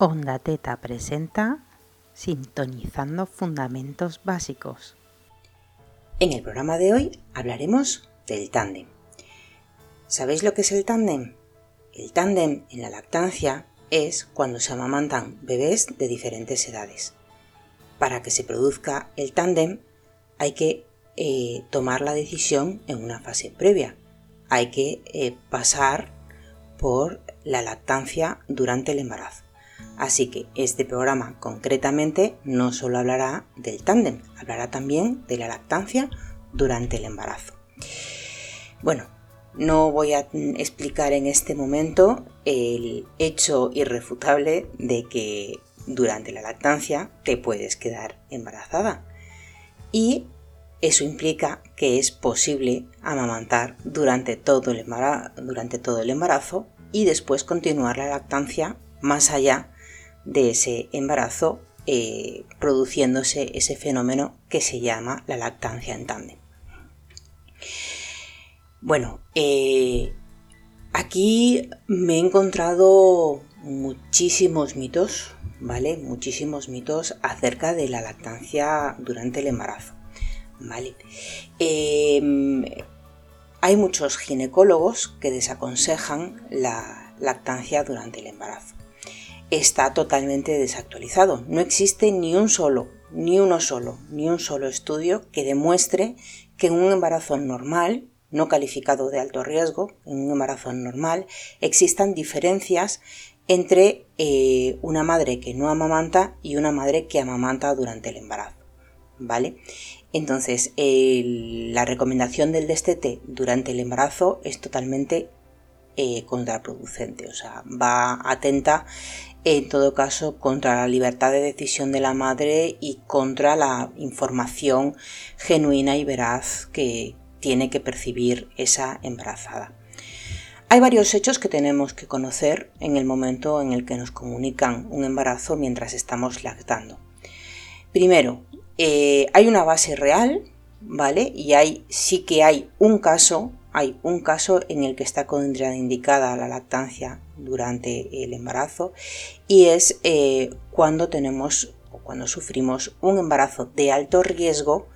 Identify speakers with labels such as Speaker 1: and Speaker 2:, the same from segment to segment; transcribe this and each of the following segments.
Speaker 1: Onda Teta presenta Sintonizando Fundamentos Básicos.
Speaker 2: En el programa de hoy hablaremos del tándem. ¿Sabéis lo que es el tándem? El tándem en la lactancia es cuando se amamantan bebés de diferentes edades. Para que se produzca el tándem hay que eh, tomar la decisión en una fase previa. Hay que eh, pasar por la lactancia durante el embarazo. Así que este programa concretamente no solo hablará del tándem, hablará también de la lactancia durante el embarazo. Bueno, no voy a explicar en este momento el hecho irrefutable de que durante la lactancia te puedes quedar embarazada. Y eso implica que es posible amamantar durante todo el embarazo, durante todo el embarazo y después continuar la lactancia más allá de ese embarazo, eh, produciéndose ese fenómeno que se llama la lactancia en tándem. Bueno, eh, aquí me he encontrado muchísimos mitos, ¿vale? Muchísimos mitos acerca de la lactancia durante el embarazo, ¿vale? Em, hay muchos ginecólogos que desaconsejan la lactancia durante el embarazo está totalmente desactualizado. No existe ni un solo, ni uno solo, ni un solo estudio que demuestre que en un embarazo normal, no calificado de alto riesgo, en un embarazo normal, existan diferencias entre eh, una madre que no amamanta y una madre que amamanta durante el embarazo. ¿Vale? Entonces, la recomendación del destete durante el embarazo es totalmente eh, contraproducente, o sea, va atenta en todo caso contra la libertad de decisión de la madre y contra la información genuina y veraz que tiene que percibir esa embarazada. Hay varios hechos que tenemos que conocer en el momento en el que nos comunican un embarazo mientras estamos lactando. Primero, eh, hay una base real, ¿vale? Y hay, sí que hay un caso, hay un caso en el que está contraindicada la lactancia durante el embarazo y es eh, cuando tenemos o cuando sufrimos un embarazo de alto riesgo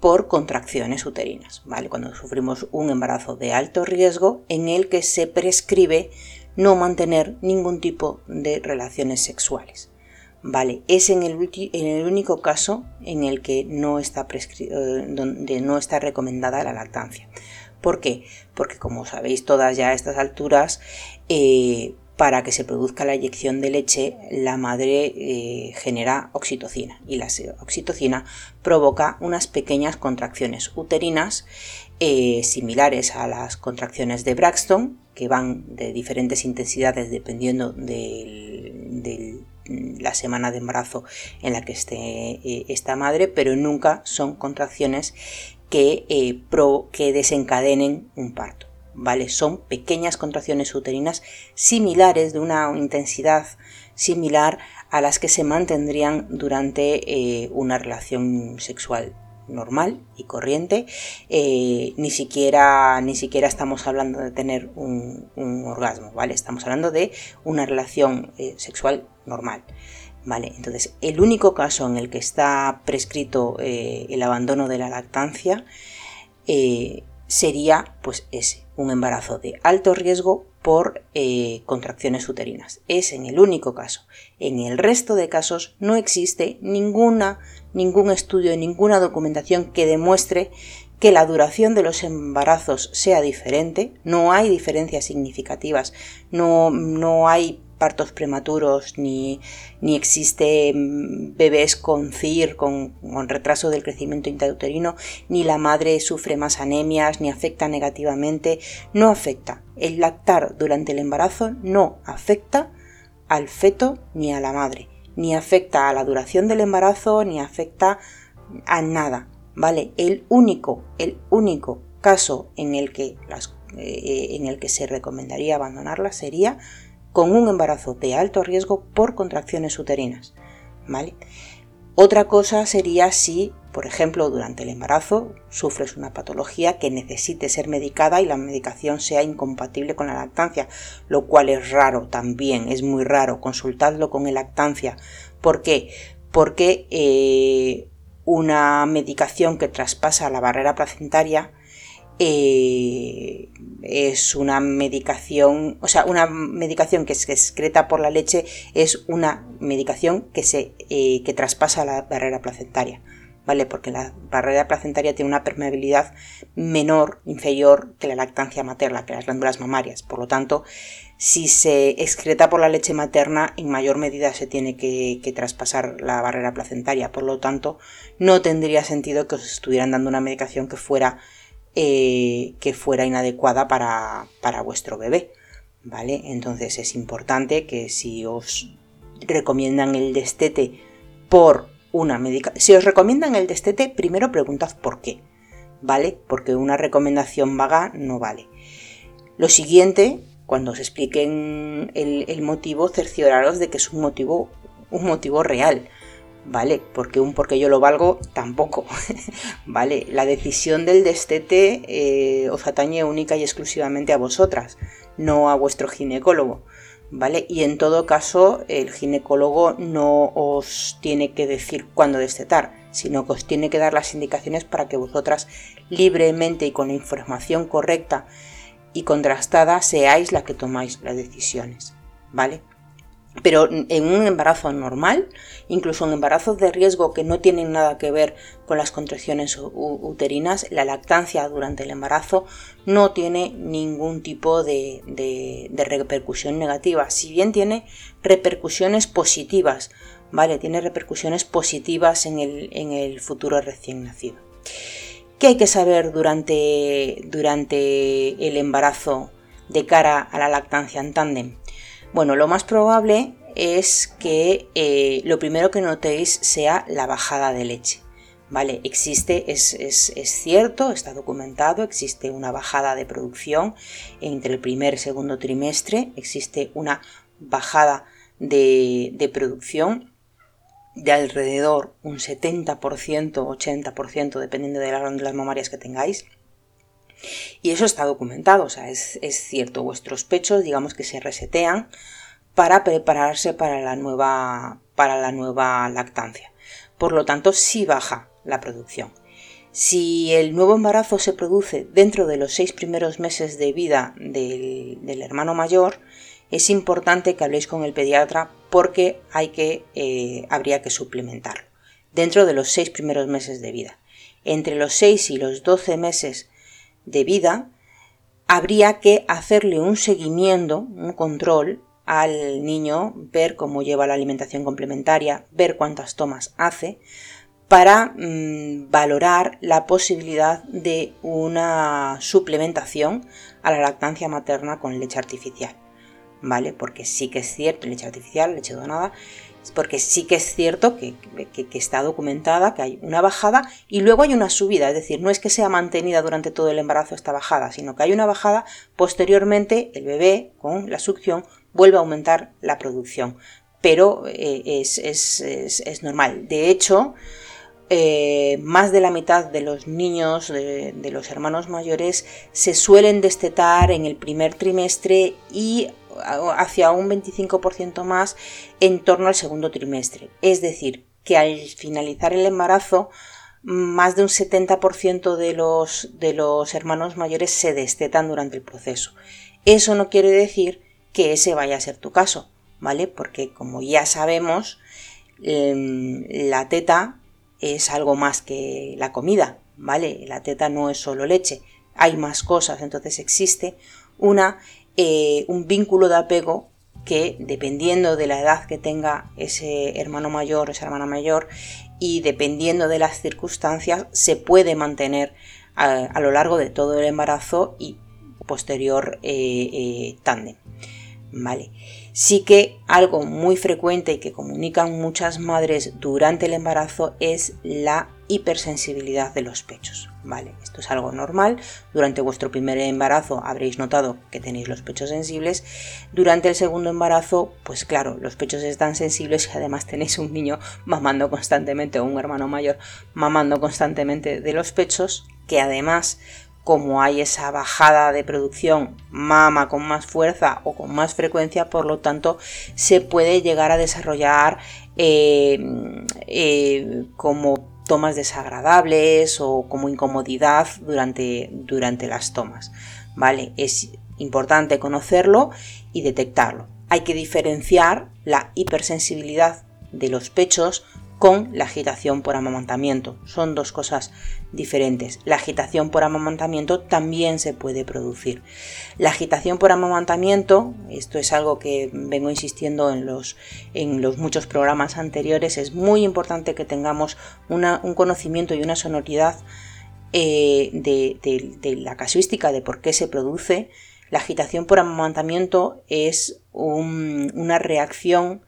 Speaker 2: por contracciones uterinas, ¿vale? Cuando sufrimos un embarazo de alto riesgo en el que se prescribe no mantener ningún tipo de relaciones sexuales. Vale, es en el, en el único caso en el que no está, eh, donde no está recomendada la lactancia. ¿Por qué? Porque como sabéis todas ya a estas alturas, eh, para que se produzca la inyección de leche, la madre eh, genera oxitocina y la oxitocina provoca unas pequeñas contracciones uterinas eh, similares a las contracciones de Braxton, que van de diferentes intensidades dependiendo de la semana de embarazo en la que esté esta madre, pero nunca son contracciones que, que desencadenen un parto. ¿vale? Son pequeñas contracciones uterinas similares, de una intensidad similar a las que se mantendrían durante eh, una relación sexual normal y corriente. Eh, ni, siquiera, ni siquiera estamos hablando de tener un, orgasmo, ¿vale? Estamos hablando de una relación eh, sexual normal. Vale, entonces el único caso en el que está prescrito el abandono de la lactancia sería pues ese, un embarazo de alto riesgo por eh, contracciones uterinas. Es en el único caso. En el resto de casos no existe ninguna, ningún estudio, ninguna documentación que demuestre que la duración de los embarazos sea diferente, no hay diferencias significativas, no, no hay partos prematuros, ni, ni existe mm, bebés con CIR, con, retraso del crecimiento intrauterino, ni la madre sufre más anemias, ni afecta negativamente, no afecta. El lactar durante el embarazo no afecta al feto ni a la madre, ni afecta a la duración del embarazo, ni afecta a nada, ¿vale? El único, el único caso en el que, las, eh, en el que se recomendaría abandonarla sería con un embarazo de alto riesgo por contracciones uterinas. ¿vale? Otra cosa sería si, por ejemplo, durante el embarazo sufres una patología que necesite ser medicada y la medicación sea incompatible con la lactancia, lo cual es raro también, es muy raro, consultadlo con el lactancia. ¿Por qué? Porque eh, una medicación que traspasa la barrera placentaria eh, es una medicación, o sea, una medicación que se excreta por la leche es una medicación que se eh, que traspasa la barrera placentaria, ¿vale? Porque la barrera placentaria tiene una permeabilidad menor, inferior que la lactancia materna, que las glándulas mamarias. Por lo tanto, si se excreta por la leche materna, en mayor medida se tiene que, que traspasar la barrera placentaria. Por lo tanto, no tendría sentido que os estuvieran dando una medicación que fuera eh, que fuera inadecuada para, vuestro bebé. ¿Vale? Entonces es importante que si os recomiendan el destete por una medicación, si os recomiendan el destete, primero preguntad por qué, ¿vale? Porque una recomendación vaga no vale. Lo siguiente, cuando os expliquen el, el motivo, cercioraros de que es un motivo, un motivo real. ¿Vale? Porque un porque yo lo valgo tampoco, ¿vale? La decisión del destete eh, os atañe única y exclusivamente a vosotras, no a vuestro ginecólogo, ¿vale? Y en todo caso, el ginecólogo no os tiene que decir cuándo destetar, sino que os tiene que dar las indicaciones para que vosotras libremente y con la información correcta y contrastada seáis la que tomáis las decisiones, ¿vale? Pero en un embarazo normal, incluso en embarazos de riesgo que no tienen nada que ver con las contracciones uterinas, la lactancia durante el embarazo no tiene ningún tipo de, repercusión negativa, si bien tiene repercusiones positivas, ¿vale? Tiene repercusiones positivas en el, en el futuro recién nacido. ¿Qué hay que saber durante, durante el embarazo de cara a la lactancia en tándem? Bueno, lo más probable es que eh, lo primero que notéis sea la bajada de leche. ¿Vale? Existe, es, cierto, está documentado, existe una bajada de producción entre el primer y segundo trimestre, existe una bajada de, producción de alrededor un 70%, 80%, dependiendo de las glándulas mamarias que tengáis. Y eso está documentado, o sea, es, cierto, vuestros pechos digamos que se resetean para prepararse para la nueva, para la nueva lactancia. Por lo tanto, sí baja la producción. Si el nuevo embarazo se produce dentro de los seis primeros meses de vida del, hermano mayor, es importante que habléis con el pediatra porque hay que, eh, habría que suplementarlo dentro de los seis primeros meses de vida. Entre los 6 y los 12 meses de vida, habría que hacerle un seguimiento, un control al niño, ver cómo lleva la alimentación complementaria, ver cuántas tomas hace, para mm, valorar la posibilidad de una suplementación a la lactancia materna con leche artificial. ¿Vale? Porque sí que es cierto, leche artificial, leche donada, porque sí que es cierto que, está documentada que hay una bajada y luego hay una subida, es decir, no es que sea mantenida durante todo el embarazo esta bajada, sino que hay una bajada, posteriormente el bebé con la succión vuelve a aumentar la producción, pero eh, es, normal. De hecho, eh, más de la mitad de los niños, de los hermanos mayores, se suelen destetar en el primer trimestre y hacia un 25% más en torno al segundo trimestre. Es decir, que al finalizar el embarazo, más de un 70% de los, de los hermanos mayores se destetan durante el proceso. Eso no quiere decir que ese vaya a ser tu caso, ¿vale? Porque como ya sabemos, em, la teta es algo más que la comida, ¿vale? La teta no es solo leche, hay más cosas, entonces existe una eh, un vínculo de apego que dependiendo de la edad que tenga ese hermano mayor o esa hermana mayor y dependiendo de las circunstancias se puede mantener a, lo largo de todo el embarazo y posterior eh, eh, tándem. Vale. Sí que algo muy frecuente y que comunican muchas madres durante el embarazo es la hipersensibilidad de los pechos. Vale, esto es algo normal. Durante vuestro primer embarazo habréis notado que tenéis los pechos sensibles. Durante el segundo embarazo, pues claro, los pechos están sensibles y además tenéis un niño mamando constantemente o un hermano mayor mamando constantemente de los pechos, que además como hay esa bajada de producción, mama con más fuerza o con más frecuencia, por lo tanto se puede llegar a desarrollar eh, eh, como tomas desagradables o como incomodidad durante, durante las tomas. ¿Vale? Es importante conocerlo y detectarlo. Hay que diferenciar la hipersensibilidad de los pechos con la agitación por amamantamiento. Son dos cosas diferentes. La agitación por amamantamiento también se puede producir. La agitación por amamantamiento, esto es algo que vengo insistiendo en los, en los muchos programas anteriores, es muy importante que tengamos un conocimiento y una sonoridad eh, de, la casuística de por qué se produce. La agitación por amamantamiento es una reacción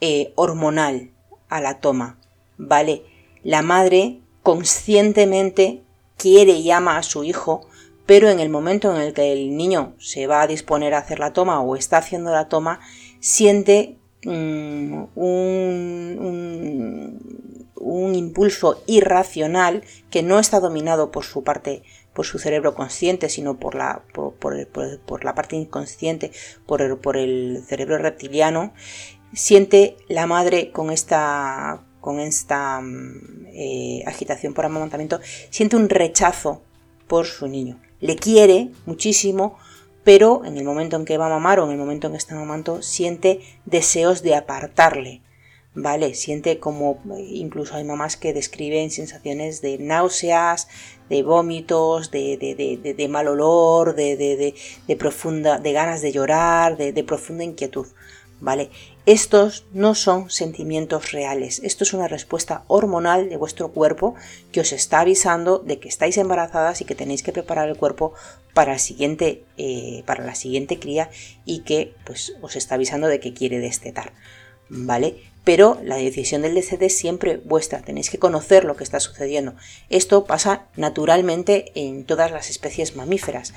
Speaker 2: eh, hormonal a la toma, ¿vale? La madre conscientemente quiere y ama a su hijo, pero en el momento en el que el niño se va a disponer a hacer la toma o está haciendo la toma, siente mm, un, un, impulso irracional que no está dominado por su parte por su cerebro consciente, sino por la, por, la parte inconsciente, por el, por el cerebro reptiliano, siente la madre con esta, con esta mm, eh, agitación por amamantamiento, siente un rechazo por su niño. Le quiere muchísimo, pero en el momento en que va a mamar o en el momento en que está mamando, siente deseos de apartarle. ¿Vale? Siente como incluso hay mamás que describen sensaciones de náuseas, de vómitos, de, de, de mal olor, de, profunda, de ganas de llorar, de, profunda inquietud. ¿Vale? Estos no son sentimientos reales, esto es una respuesta hormonal de vuestro cuerpo que os está avisando de que estáis embarazadas y que tenéis que preparar el cuerpo para, eh, la siguiente cría y que pues, os está avisando de que quiere destetar. ¿Vale? Pero la decisión del DCT es siempre vuestra, tenéis que conocer lo que está sucediendo. Esto pasa naturalmente en todas las especies mamíferas.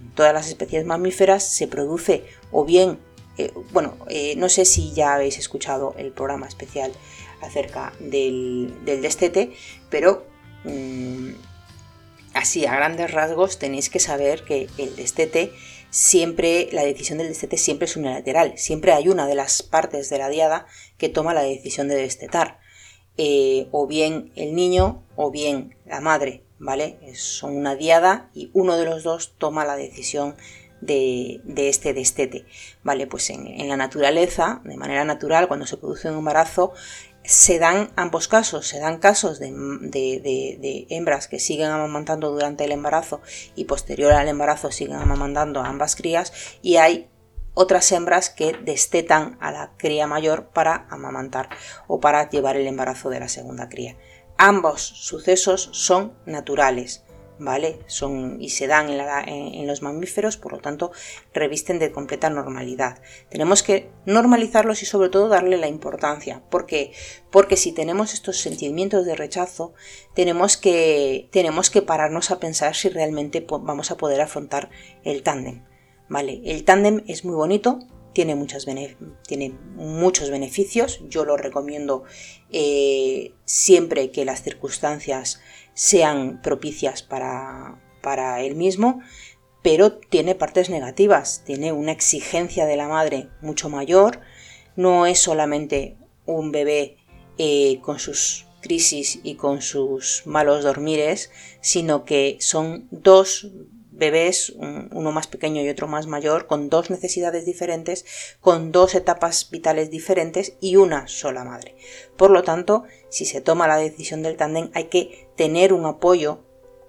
Speaker 2: En todas las especies mamíferas se produce o bien eh, bueno, eh, no sé si ya habéis escuchado el programa especial acerca del, destete, pero mm, así a grandes rasgos tenéis que saber que el destete siempre, la decisión del destete siempre es unilateral, siempre hay una de las partes de la diada que toma la decisión de destetar, eh, o bien el niño o bien la madre, ¿vale? Son una diada y uno de los dos toma la decisión de, este destete. Vale, pues en, la naturaleza, de manera natural, cuando se produce un embarazo, se dan ambos casos, se dan casos de, de, hembras que siguen amamantando durante el embarazo y posterior al embarazo siguen amamantando a ambas crías y hay otras hembras que destetan a la cría mayor para amamantar o para llevar el embarazo de la segunda cría. Ambos sucesos son naturales. ¿Vale? Son y se dan en, los mamíferos, por lo tanto, revisten de completa normalidad. Tenemos que normalizarlos y sobre todo darle la importancia. ¿Por qué? Porque si tenemos estos sentimientos de rechazo, tenemos que, tenemos que pararnos a pensar si realmente vamos a poder afrontar el tándem. ¿Vale? El tándem es muy bonito, tiene, tiene, muchos beneficios. Yo lo recomiendo eh, siempre que las circunstancias sean propicias para, para él mismo, pero tiene partes negativas, tiene una exigencia de la madre mucho mayor, no es solamente un bebé eh, con sus crisis y con sus malos dormires, sino que son dos bebés, uno más pequeño y otro más mayor, con dos necesidades diferentes, con dos etapas vitales diferentes y una sola madre. Por lo tanto, si se toma la decisión del tándem, hay que tener un apoyo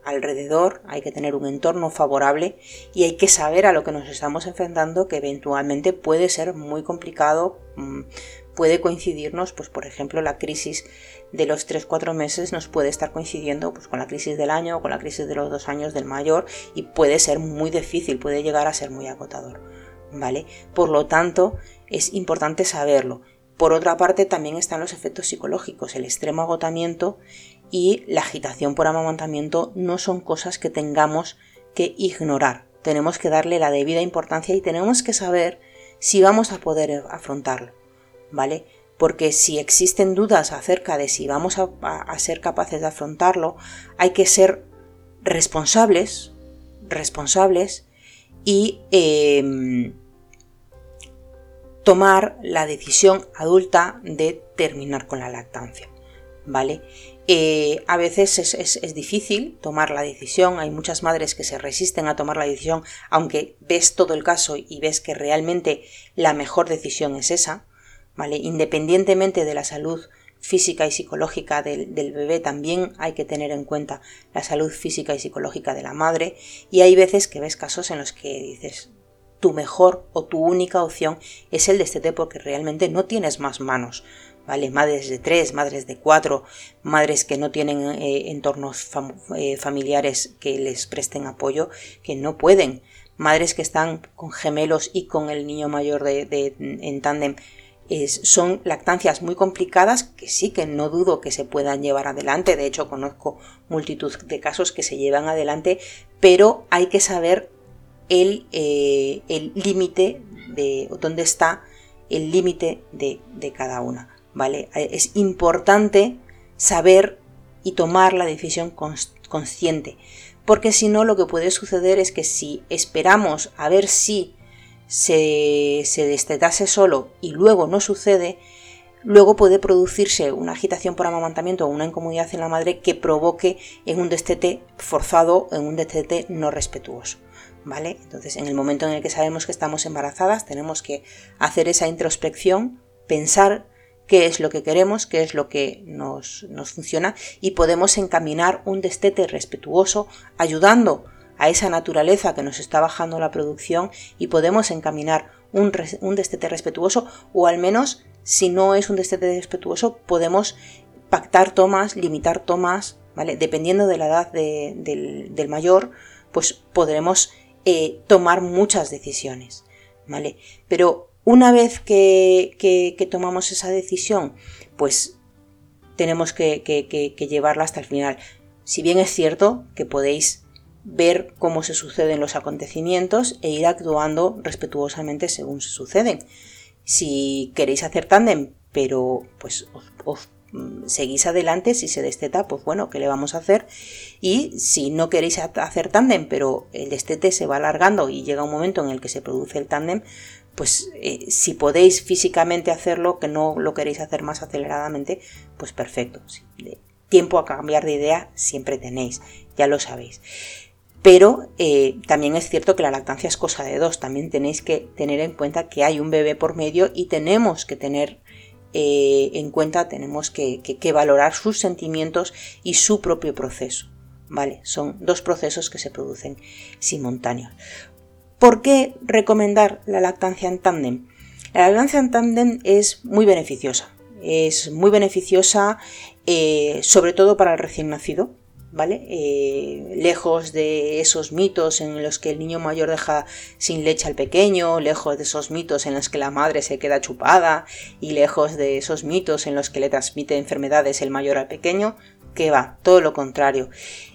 Speaker 2: alrededor, hay que tener un entorno favorable y hay que saber a lo que nos estamos enfrentando, que eventualmente puede ser muy complicado, mm, puede coincidirnos, pues por ejemplo, la crisis de los 3-4 meses nos puede estar coincidiendo pues, con la crisis del año o con la crisis de los dos años del mayor y puede ser muy difícil, puede llegar a ser muy agotador. ¿Vale? Por lo tanto, es importante saberlo. Por otra parte, también están los efectos psicológicos. El extremo agotamiento y la agitación por amamantamiento no son cosas que tengamos que ignorar. Tenemos que darle la debida importancia y tenemos que saber si vamos a poder afrontarlo, ¿vale? Porque si existen dudas acerca de si vamos a, ser capaces de afrontarlo, hay que ser responsables, responsables y em, tomar la decisión adulta de terminar con la lactancia. ¿Vale? Eh, a veces es, difícil tomar la decisión, hay muchas madres que se resisten a tomar la decisión, aunque ves todo el caso y ves que realmente la mejor decisión es esa, ¿vale? Independientemente de la salud física y psicológica del, bebé, también hay que tener en cuenta la salud física y psicológica de la madre, y hay veces que ves casos en los que dices, tu mejor o tu única opción es el destete porque realmente no tienes más manos. ¿vale? Madres de tres, madres de cuatro, madres que no tienen eh, entornos eh, familiares que les presten apoyo, que no pueden, madres que están con gemelos y con el niño mayor de, en tándem. son lactancias muy complicadas que sí que no dudo que se puedan llevar adelante. De hecho, conozco multitud de casos que se llevan adelante, pero hay que saber el eh, límite de dónde está el límite de, de cada una. ¿vale? Eh, es importante saber y tomar la decisión consciente, porque si no lo que puede suceder es que si esperamos a ver si se, se destetase solo y luego no sucede, luego puede producirse una agitación por amamantamiento o una incomodidad en la madre que provoque en un destete forzado, en un destete no respetuoso. ¿Vale? Entonces, en el momento en el que sabemos que estamos embarazadas, tenemos que hacer esa introspección, pensar qué es lo que queremos, qué es lo que nos, funciona y podemos encaminar un destete respetuoso ayudando a esa naturaleza que nos está bajando la producción y podemos encaminar un, destete respetuoso o al menos si no es un destete respetuoso podemos pactar tomas, limitar tomas, ¿vale? Dependiendo de la edad del, mayor, pues podremos eh, tomar muchas decisiones, ¿vale? Pero una vez que, tomamos esa decisión, pues tenemos que, llevarla hasta el final. Si bien es cierto que podéis ver cómo se suceden los acontecimientos e ir actuando respetuosamente según se suceden. Si queréis hacer tándem, pero pues os, seguís adelante, si se desteta, pues bueno, ¿qué le vamos a hacer? Y si no queréis hacer tándem, pero el destete se va alargando y llega un momento en el que se produce el tándem, pues eh, si podéis físicamente hacerlo, que no lo queréis hacer más aceleradamente, pues perfecto. tiempo a cambiar de idea siempre tenéis, ya lo sabéis. Pero eh, también es cierto que la lactancia es cosa de dos. También tenéis que tener en cuenta que hay un bebé por medio y tenemos que tener eh, en cuenta, tenemos que, valorar sus sentimientos y su propio proceso. ¿Vale? Son dos procesos que se producen simultáneos. ¿Por qué recomendar la lactancia en tándem? La lactancia en tándem es muy beneficiosa. Es muy beneficiosa eh, sobre todo para el recién nacido, ¿vale? Eh, lejos de esos mitos en los que el niño mayor deja sin leche al pequeño, lejos de esos mitos en los que la madre se queda chupada y lejos de esos mitos en los que le transmite enfermedades el mayor al pequeño, que va, todo lo contrario.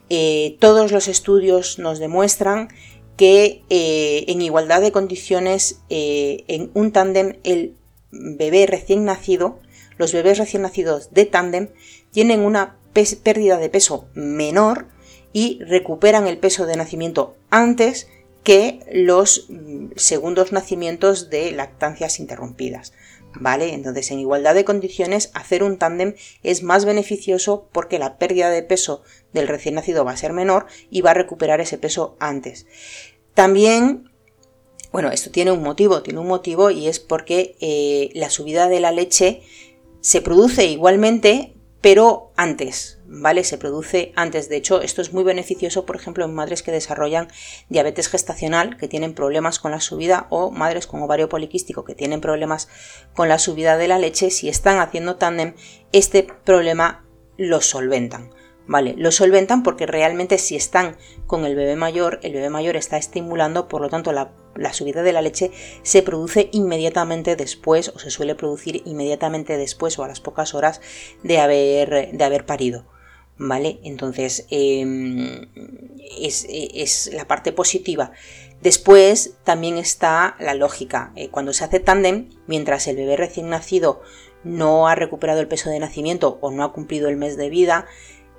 Speaker 2: Eh, todos los estudios nos demuestran que eh, en igualdad de condiciones en un tándem el bebé recién nacido, los bebés recién nacidos de tándem tienen una pérdida de peso menor y recuperan el peso de nacimiento antes que los mm, segundos nacimientos de lactancias interrumpidas. ¿Vale? Entonces, en igualdad de condiciones, hacer un tándem es más beneficioso porque la pérdida de peso del recién nacido va a ser menor y va a recuperar ese peso antes. También, bueno, esto tiene un motivo, tiene un motivo y es porque eh, la subida de la leche se produce igualmente, pero antes, ¿vale? Se produce antes. De hecho, esto es muy beneficioso, por ejemplo, en madres que desarrollan diabetes gestacional, que tienen problemas con la subida, o madres con ovario poliquístico, que tienen problemas con la subida de la leche. Si están haciendo tándem, este problema lo solventan. ¿vale? Lo solventan porque realmente si están con el bebé mayor, el bebé mayor está estimulando, por lo tanto la, subida de la leche se produce inmediatamente después o se suele producir inmediatamente después o a las pocas horas de haber, de haber parido. ¿vale? Entonces, em, es, la parte positiva. Después también está la lógica. Eh, cuando se hace tándem, mientras el bebé recién nacido no ha recuperado el peso de nacimiento o no ha cumplido el mes de vida,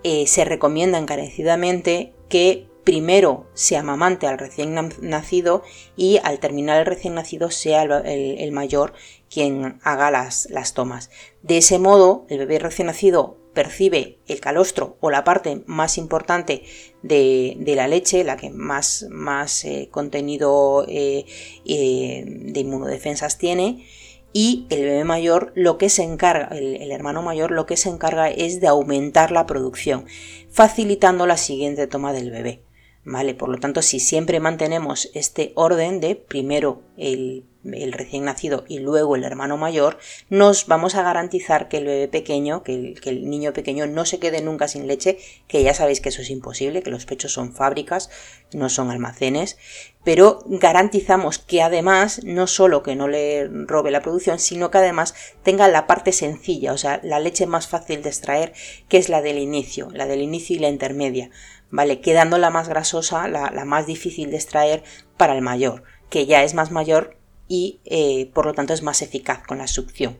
Speaker 2: eh, se recomienda encarecidamente que primero se amamante al recién nacido y al terminar el recién nacido sea el, mayor quien haga las, las, tomas. De ese modo, el bebé recién nacido percibe el calostro o la parte más importante de, la leche, la que más, más eh, contenido eh, de inmunodefensas tiene, y el bebé mayor lo que se encarga, el, hermano mayor lo que se encarga es de aumentar la producción, facilitando la siguiente toma del bebé. ¿Vale? Por lo tanto, si siempre mantenemos este orden de primero el el recién nacido y luego el hermano mayor, nos vamos a garantizar que el bebé pequeño, que el, niño pequeño no se quede nunca sin leche, que ya sabéis que eso es imposible, que los pechos son fábricas, no son almacenes, pero garantizamos que además no solo que no le robe la producción, sino que además tenga la parte sencilla, o sea, la leche más fácil de extraer, que es la del inicio, la del inicio y la intermedia, ¿vale? Quedando la más grasosa, la, la más difícil de extraer para el mayor, que ya es más mayor y eh, por lo tanto es más eficaz con la succión.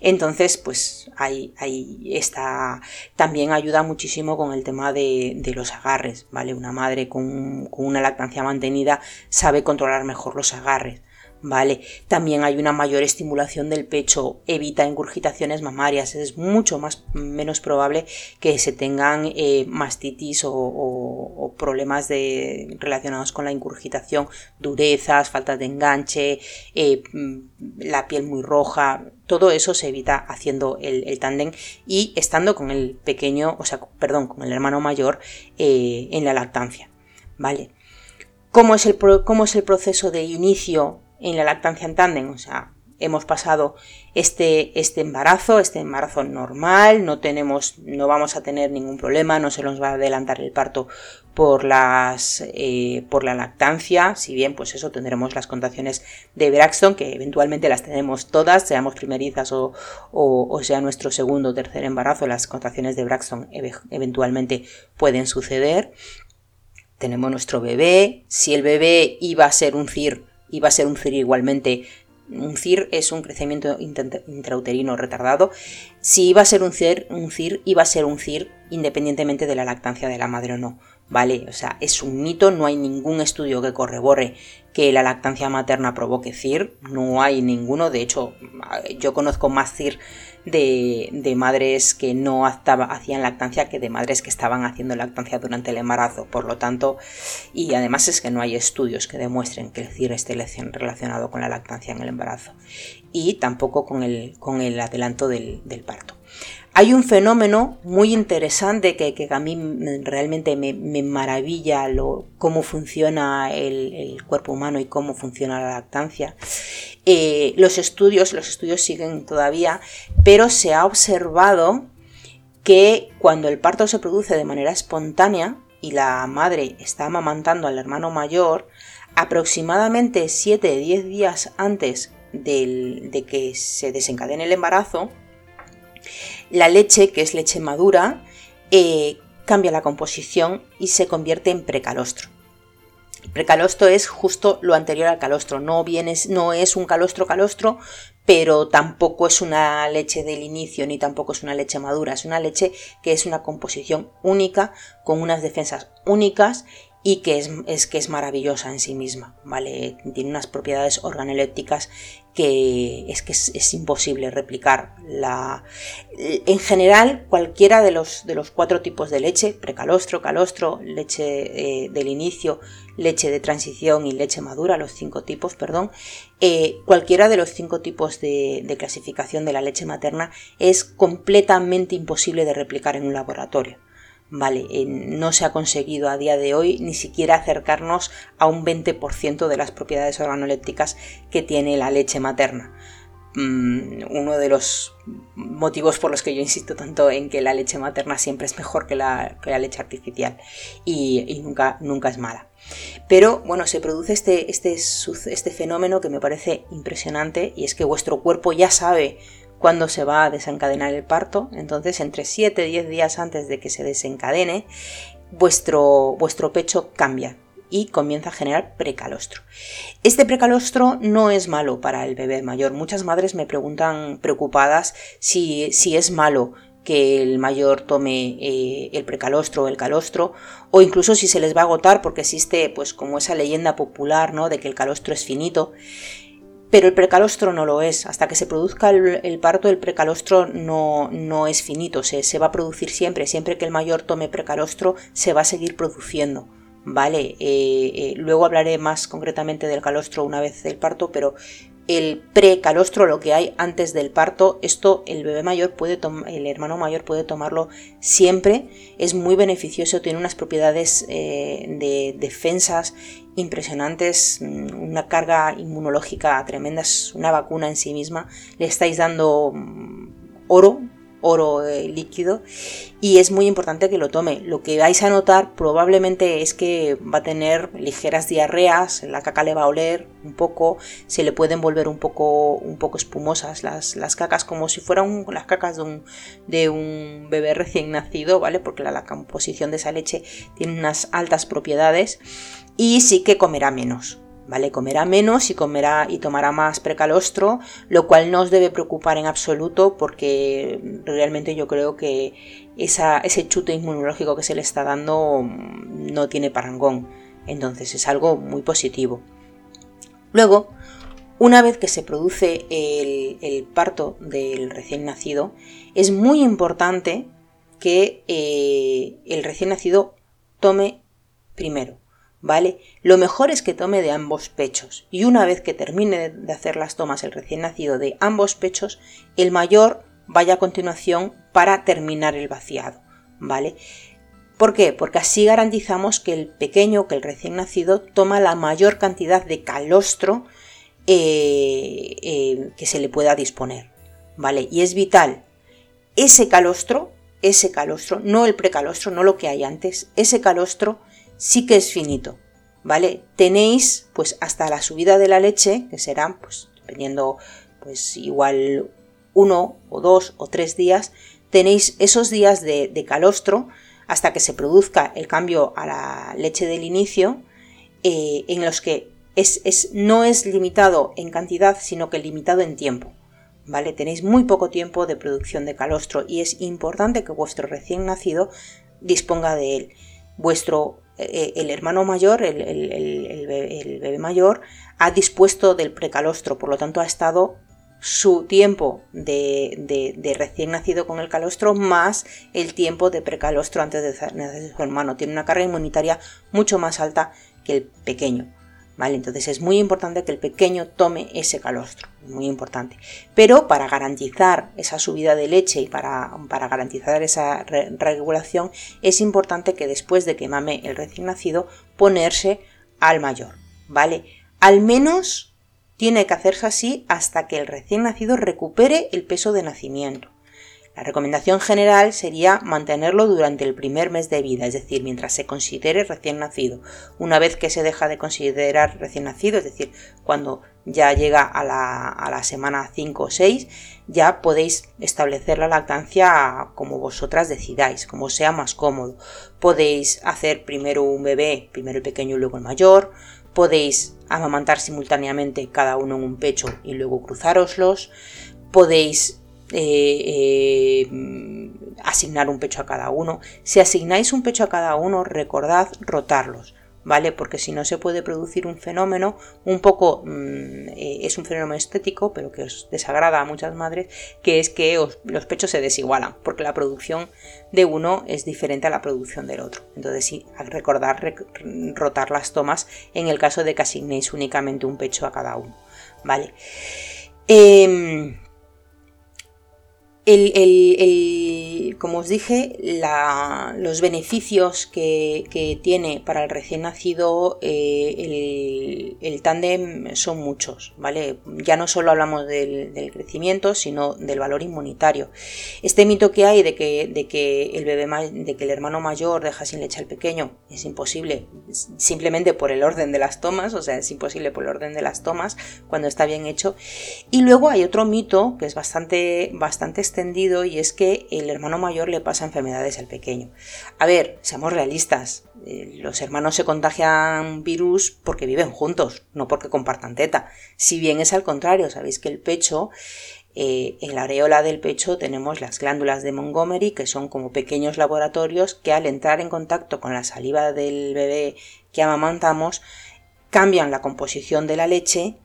Speaker 2: Entonces, pues ahí, ahí está. También ayuda muchísimo con el tema de, los agarres, ¿vale? Una madre con, con, una lactancia mantenida sabe controlar mejor los agarres. ¿Vale? También hay una mayor estimulación del pecho, evita ingurgitaciones mamarias, es mucho más menos probable que se tengan eh, mastitis o, problemas de, relacionados con la ingurgitación, durezas, falta de enganche, eh, mm, la piel muy roja, todo eso se evita haciendo el, el tándem y estando con el pequeño, o sea, perdón, con el hermano mayor eh, en la lactancia, ¿vale? ¿Cómo es, el, ¿Cómo es el proceso de inicio en la lactancia en tándem, o sea, hemos pasado este, este embarazo, este embarazo normal, no tenemos, no vamos a tener ningún problema, no se nos va a adelantar el parto por las eh, por la lactancia, si bien pues eso tendremos las contracciones de Braxton, que eventualmente las tenemos todas, seamos primerizas o, o, sea nuestro segundo o tercer embarazo, las contracciones de Braxton eventualmente pueden suceder. Tenemos nuestro bebé, si el bebé iba a ser un CIR iba a ser un CIR igualmente. Un CIR es un crecimiento intrauterino retardado. Si iba a ser un CIR, un CIR iba a ser un CIR independientemente de la lactancia de la madre o no. ¿Vale? O sea, es un mito, no hay ningún estudio que corrobore que la lactancia materna provoque CIR, no hay ninguno, de hecho, yo conozco más CIR de, madres que no hacían lactancia que de madres que estaban haciendo lactancia durante el embarazo. Por lo tanto, y además es que no hay estudios que demuestren que el CIR esté relacionado con la lactancia en el embarazo y tampoco con el, con el adelanto del parto. Hay un fenómeno muy interesante que, a mí realmente me, maravilla cómo funciona el, cuerpo humano y cómo funciona la lactancia. Eh, los estudios, los estudios siguen todavía, pero se ha observado que cuando el parto se produce de manera espontánea y la madre está amamantando al hermano mayor, aproximadamente 7-10 días antes de que se desencadene el embarazo, la leche, que es leche madura, eh, cambia la composición y se convierte en precalostro. Precalostro es justo lo anterior al calostro, no, no es un calostro calostro, pero tampoco es una leche del inicio ni tampoco es una leche madura, es una leche que es una composición única, con unas defensas únicas y que es, que es maravillosa en sí misma, ¿vale? Tiene unas propiedades organolépticas que es que es, imposible replicar. La, en general, cualquiera de los, de los cuatro tipos de leche, precalostro, calostro, leche eh, del inicio, leche de transición y leche madura, los cinco tipos, perdón, eh, cualquiera de los cinco tipos de, de clasificación de la leche materna es completamente imposible de replicar en un laboratorio. Vale, eh, no se ha conseguido a día de hoy ni siquiera acercarnos a un 20% de las propiedades organolépticas que tiene la leche materna. Mm, uno de los motivos por los que yo insisto tanto en que la leche materna siempre es mejor que la, leche artificial y, nunca, es mala. Pero bueno, se produce este, este, este fenómeno que me parece impresionante y es que vuestro cuerpo ya sabe cuando se va a desencadenar el parto. Entonces, entre 7 y 10 días antes de que se desencadene, vuestro, vuestro pecho cambia y comienza a generar precalostro. Este precalostro no es malo para el bebé mayor. Muchas madres me preguntan preocupadas si, si es malo que el mayor tome eh, el precalostro o el calostro, o incluso si se les va a agotar, porque existe pues como esa leyenda popular, ¿no? de que el calostro es finito. Pero el precalostro no lo es. Hasta que se produzca el, parto, el precalostro no, no es finito, se, va a producir siempre. Siempre que el mayor tome precalostro, se va a seguir produciendo. ¿Vale? Eh, eh, luego hablaré más concretamente del calostro una vez del parto, pero el precalostro, lo que hay antes del parto, esto el bebé mayor puede el hermano mayor puede tomarlo siempre, es muy beneficioso, tiene unas propiedades eh, de defensas impresionantes, mm, una carga inmunológica tremenda, es una vacuna en sí misma, le estáis dando mm, oro oro eh, líquido y es muy importante que lo tome. Lo que vais a notar probablemente es que va a tener ligeras diarreas, la caca le va a oler un poco, se le pueden volver un poco, un poco espumosas las, las cacas como si fueran las cacas de un, de un bebé recién nacido, ¿vale? Porque la, la composición de esa leche tiene unas altas propiedades y sí que comerá menos. ¿Vale? Comerá menos y comerá y tomará más precalostro, lo cual no os debe preocupar en absoluto porque realmente yo creo que ese chute inmunológico que se le está dando mm, no tiene parangón. Entonces es algo muy positivo. Luego, una vez que se produce el, parto del recién nacido, es muy importante que eh, el recién nacido tome primero ¿vale? Lo mejor es que tome de ambos pechos y una vez que termine de hacer las tomas el recién nacido de ambos pechos, el mayor vaya a continuación para terminar el vaciado, ¿vale? ¿Por qué? Porque así garantizamos que el pequeño, que el recién nacido, toma la mayor cantidad de calostro eh, eh, que se le pueda disponer, ¿vale? Y es vital ese calostro, ese calostro, no el precalostro, no lo que hay antes, ese calostro sí que es finito, ¿vale? Tenéis pues hasta la subida de la leche, que serán pues dependiendo pues igual uno o dos o tres días, tenéis esos días de, calostro hasta que se produzca el cambio a la leche del inicio, eh, en los que es, es, no es limitado en cantidad, sino que limitado en tiempo. ¿Vale? Tenéis muy poco tiempo de producción de calostro y es importante que vuestro recién nacido disponga de él. Vuestro el hermano mayor, el, bebé mayor, ha dispuesto del precalostro, por lo tanto ha estado su tiempo de, recién nacido con el calostro más el tiempo de precalostro antes de nacer su hermano. Tiene una carga inmunitaria mucho más alta que el pequeño. Entonces es muy importante que el pequeño tome ese calostro, muy importante. Pero para garantizar esa subida de leche y para, para garantizar esa regulación, es importante que después de que mame el recién nacido, ponerse al mayor, ¿vale? Al menos tiene que hacerse así hasta que el recién nacido recupere el peso de nacimiento. La recomendación general sería mantenerlo durante el primer mes de vida, es decir, mientras se considere recién nacido. Una vez que se deja de considerar recién nacido, es decir, cuando ya llega a la, semana 5 o 6, ya podéis establecer la lactancia como vosotras decidáis, como sea más cómodo. Podéis hacer primero un bebé, primero el pequeño y luego el mayor. Podéis amamantar simultáneamente cada uno en un pecho y luego cruzároslos. Podéis eh, eh, asignar un pecho a cada uno. Si asignáis un pecho a cada uno, recordad rotarlos. ¿Vale? Porque si no se puede producir un fenómeno un poco, mm, eh, es un fenómeno estético, pero que os desagrada a muchas madres, que es que los pechos se desigualan, porque la producción de uno es diferente a la producción del otro. Entonces sí, recordad rotar las tomas en el caso de que asignéis únicamente un pecho a cada uno. ¿Vale? Em, el, como os dije, los beneficios que, tiene para el recién nacido eh, el, tándem son muchos, ¿vale? Ya no solo hablamos del, crecimiento, sino del valor inmunitario. Este mito que hay de que, de que el bebé de que el hermano mayor deja sin leche al pequeño es imposible, simplemente por el orden de las tomas, o sea, es imposible por el orden de las tomas cuando está bien hecho. Y luego hay otro mito que es bastante, bastante y es que el hermano mayor le pasa enfermedades al pequeño. A ver, seamos realistas, eh, los hermanos se contagian virus porque viven juntos, no porque compartan teta. Si bien es al contrario, sabéis que el pecho eh, en la areola del pecho tenemos las glándulas de Montgomery, que son como pequeños laboratorios que al entrar en contacto con la saliva del bebé que amamantamos, cambian la composición de la leche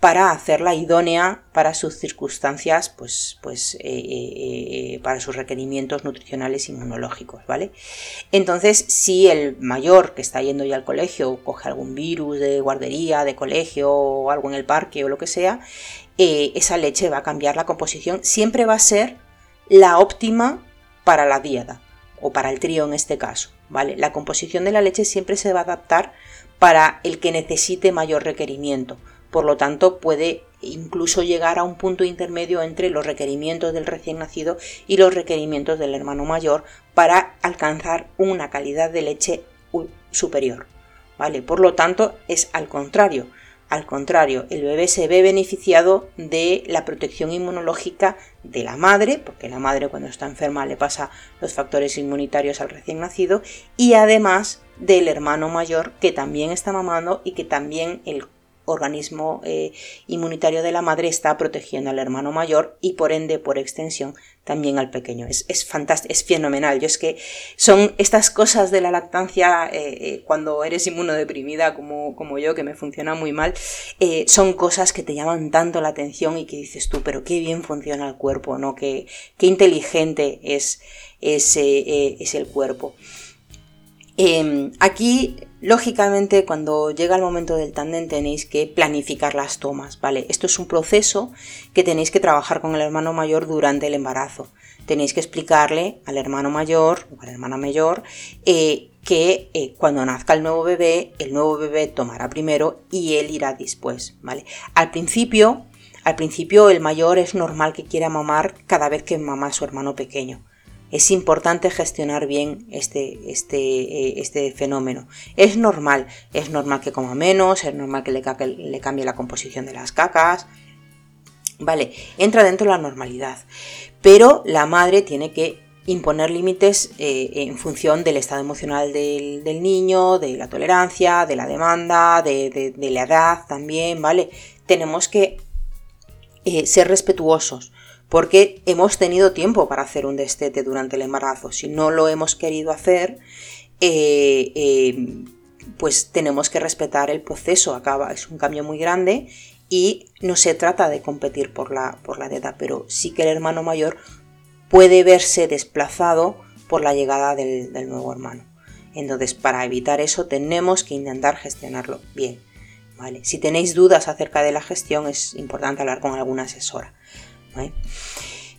Speaker 2: para hacerla idónea para sus circunstancias, pues, pues eh, eh, eh, para sus requerimientos nutricionales inmunológicos, ¿vale? Entonces, si el mayor que está yendo ya al colegio coge algún virus de guardería, de colegio o algo en el parque o lo que sea, esa leche va a cambiar la composición, siempre va a ser la óptima para la dieta o para el trío en este caso, ¿vale? La composición de la leche siempre se va a adaptar para el que necesite mayor requerimiento por lo tanto puede incluso llegar a un punto intermedio entre los requerimientos del recién nacido y los requerimientos del hermano mayor para alcanzar una calidad de leche superior. ¿Vale? Por lo tanto, es al contrario. Al contrario, el bebé se ve beneficiado de la protección inmunológica de la madre, porque la madre cuando está enferma le pasa los factores inmunitarios al recién nacido, y además del hermano mayor que también está mamando y que también el organismo eh, inmunitario de la madre está protegiendo al hermano mayor y por ende, por extensión, también al pequeño. Es, es fantástico, es fenomenal. Yo es que son estas cosas de la lactancia eh, eh, cuando eres inmunodeprimida como, como yo, que me funciona muy mal, son cosas que te llaman tanto la atención y que dices tú, pero qué bien funciona el cuerpo, ¿no? Qué, qué inteligente es, es, es el cuerpo. Em, aquí Lógicamente, cuando llega el momento del tándem tenéis que planificar las tomas, ¿vale? Esto es un proceso que tenéis que trabajar con el hermano mayor durante el embarazo. Tenéis que explicarle al hermano mayor o a la hermana mayor eh, que eh, cuando nazca el nuevo bebé, el nuevo bebé tomará primero y él irá después, ¿vale? Al principio, al principio el mayor es normal que quiera mamar cada vez que mama a su hermano pequeño es importante gestionar bien este, este, eh, este, fenómeno. Es normal, es normal que coma menos, es normal que le, cambie la composición de las cacas. Vale, entra dentro de la normalidad. Pero la madre tiene que imponer límites eh, en función del estado emocional del, niño, de la tolerancia, de la demanda, de, la edad también, ¿vale? Tenemos que eh, ser respetuosos porque hemos tenido tiempo para hacer un destete durante el embarazo. Si no lo hemos querido hacer, eh, eh, pues tenemos que respetar el proceso. Acaba, es un cambio muy grande y no se trata de competir por la, por la dieta, pero sí que el hermano mayor puede verse desplazado por la llegada del, del nuevo hermano. Entonces, para evitar eso, tenemos que intentar gestionarlo bien. ¿vale? Si tenéis dudas acerca de la gestión, es importante hablar con alguna asesora.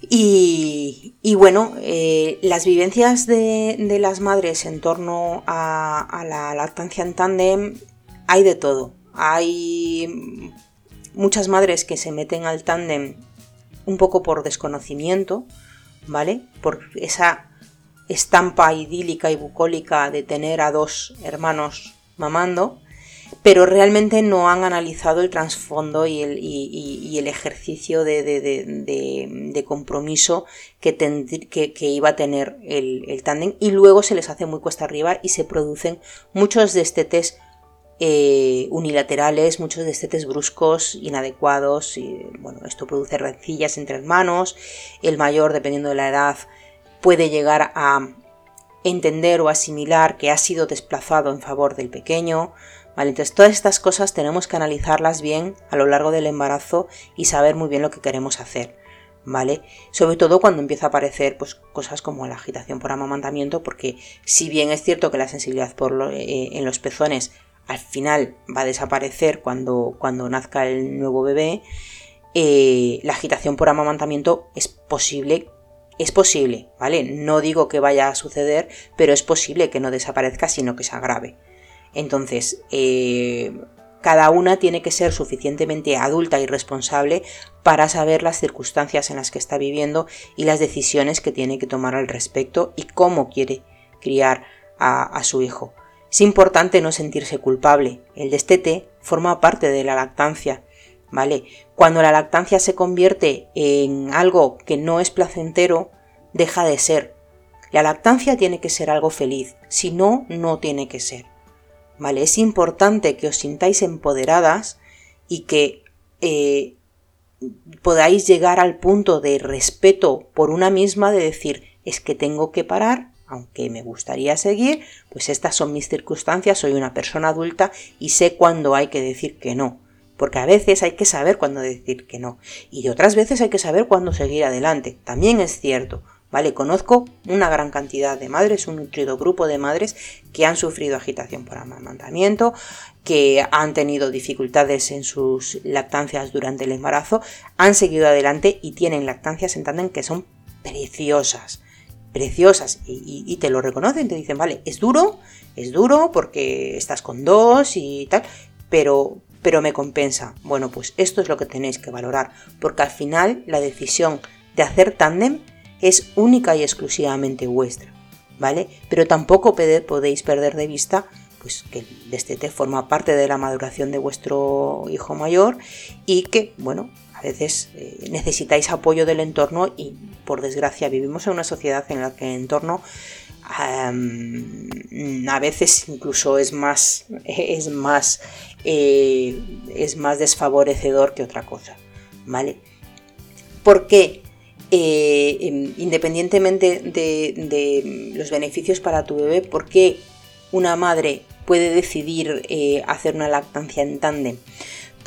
Speaker 2: Y, bueno, eh, las vivencias de, las madres en torno a, la lactancia en tándem hay de todo. Hay muchas madres que se meten al tándem un poco por desconocimiento, ¿vale? Por esa estampa idílica y bucólica de tener a dos hermanos mamando pero realmente no han analizado el trasfondo y el, ejercicio de, compromiso que, iba a tener el, el tándem. Y luego se les hace muy cuesta arriba y se producen muchos destetes eh, unilaterales, muchos destetes bruscos, inadecuados y bueno, esto produce rencillas entre hermanos, el mayor dependiendo de la edad puede llegar a entender o asimilar que ha sido desplazado en favor del pequeño, entonces todas estas cosas tenemos que analizarlas bien a lo largo del embarazo y saber muy bien lo que queremos hacer. ¿Vale? Sobre todo cuando empieza a aparecer pues, cosas como la agitación por amamantamiento, porque si bien es cierto que la sensibilidad por eh, en los pezones al final va a desaparecer cuando, cuando nazca el nuevo bebé, eh, la agitación por amamantamiento es posible Es posible, ¿vale? No digo que vaya a suceder, pero es posible que no desaparezca, sino que se agrave. Entonces, eh, cada una tiene que ser suficientemente adulta y responsable para saber las circunstancias en las que está viviendo y las decisiones que tiene que tomar al respecto y cómo quiere criar a, a su hijo. Es importante no sentirse culpable. El destete forma parte de la lactancia, ¿vale? Cuando la lactancia se convierte en algo que no es placentero, deja de ser. La lactancia tiene que ser algo feliz, si no, no tiene que ser. ¿Vale? Es importante que os sintáis empoderadas y que eh, podáis llegar al punto de respeto por una misma de decir, es que tengo que parar, aunque me gustaría seguir, pues estas son mis circunstancias, soy una persona adulta y sé cuándo hay que decir que no. Porque a veces hay que saber cuándo decir que no. Y otras veces hay que saber cuándo seguir adelante. También es cierto. ¿Vale? Conozco una gran cantidad de madres, un nutrido grupo de madres que han sufrido agitación por amamantamiento, que han tenido dificultades en sus lactancias durante el embarazo, han seguido adelante y tienen lactancias en tándem que son preciosas preciosas y, te lo reconocen, te dicen, vale, es duro, es duro porque estás con dos y tal, pero, pero me compensa. Bueno, pues esto es lo que tenéis que valorar, porque al final la decisión de hacer tándem es única y exclusivamente vuestra, ¿vale? Pero tampoco podéis perder de vista pues que el destete forma parte de la maduración de vuestro hijo mayor y que, bueno, a veces eh, necesitáis apoyo del entorno y por desgracia vivimos en una sociedad en la que el entorno a veces incluso es más es más eh, es más desfavorecedor que otra cosa vale porque eh, em, independientemente de, de, los beneficios para tu bebé por qué una madre puede decidir hacer una lactancia en tándem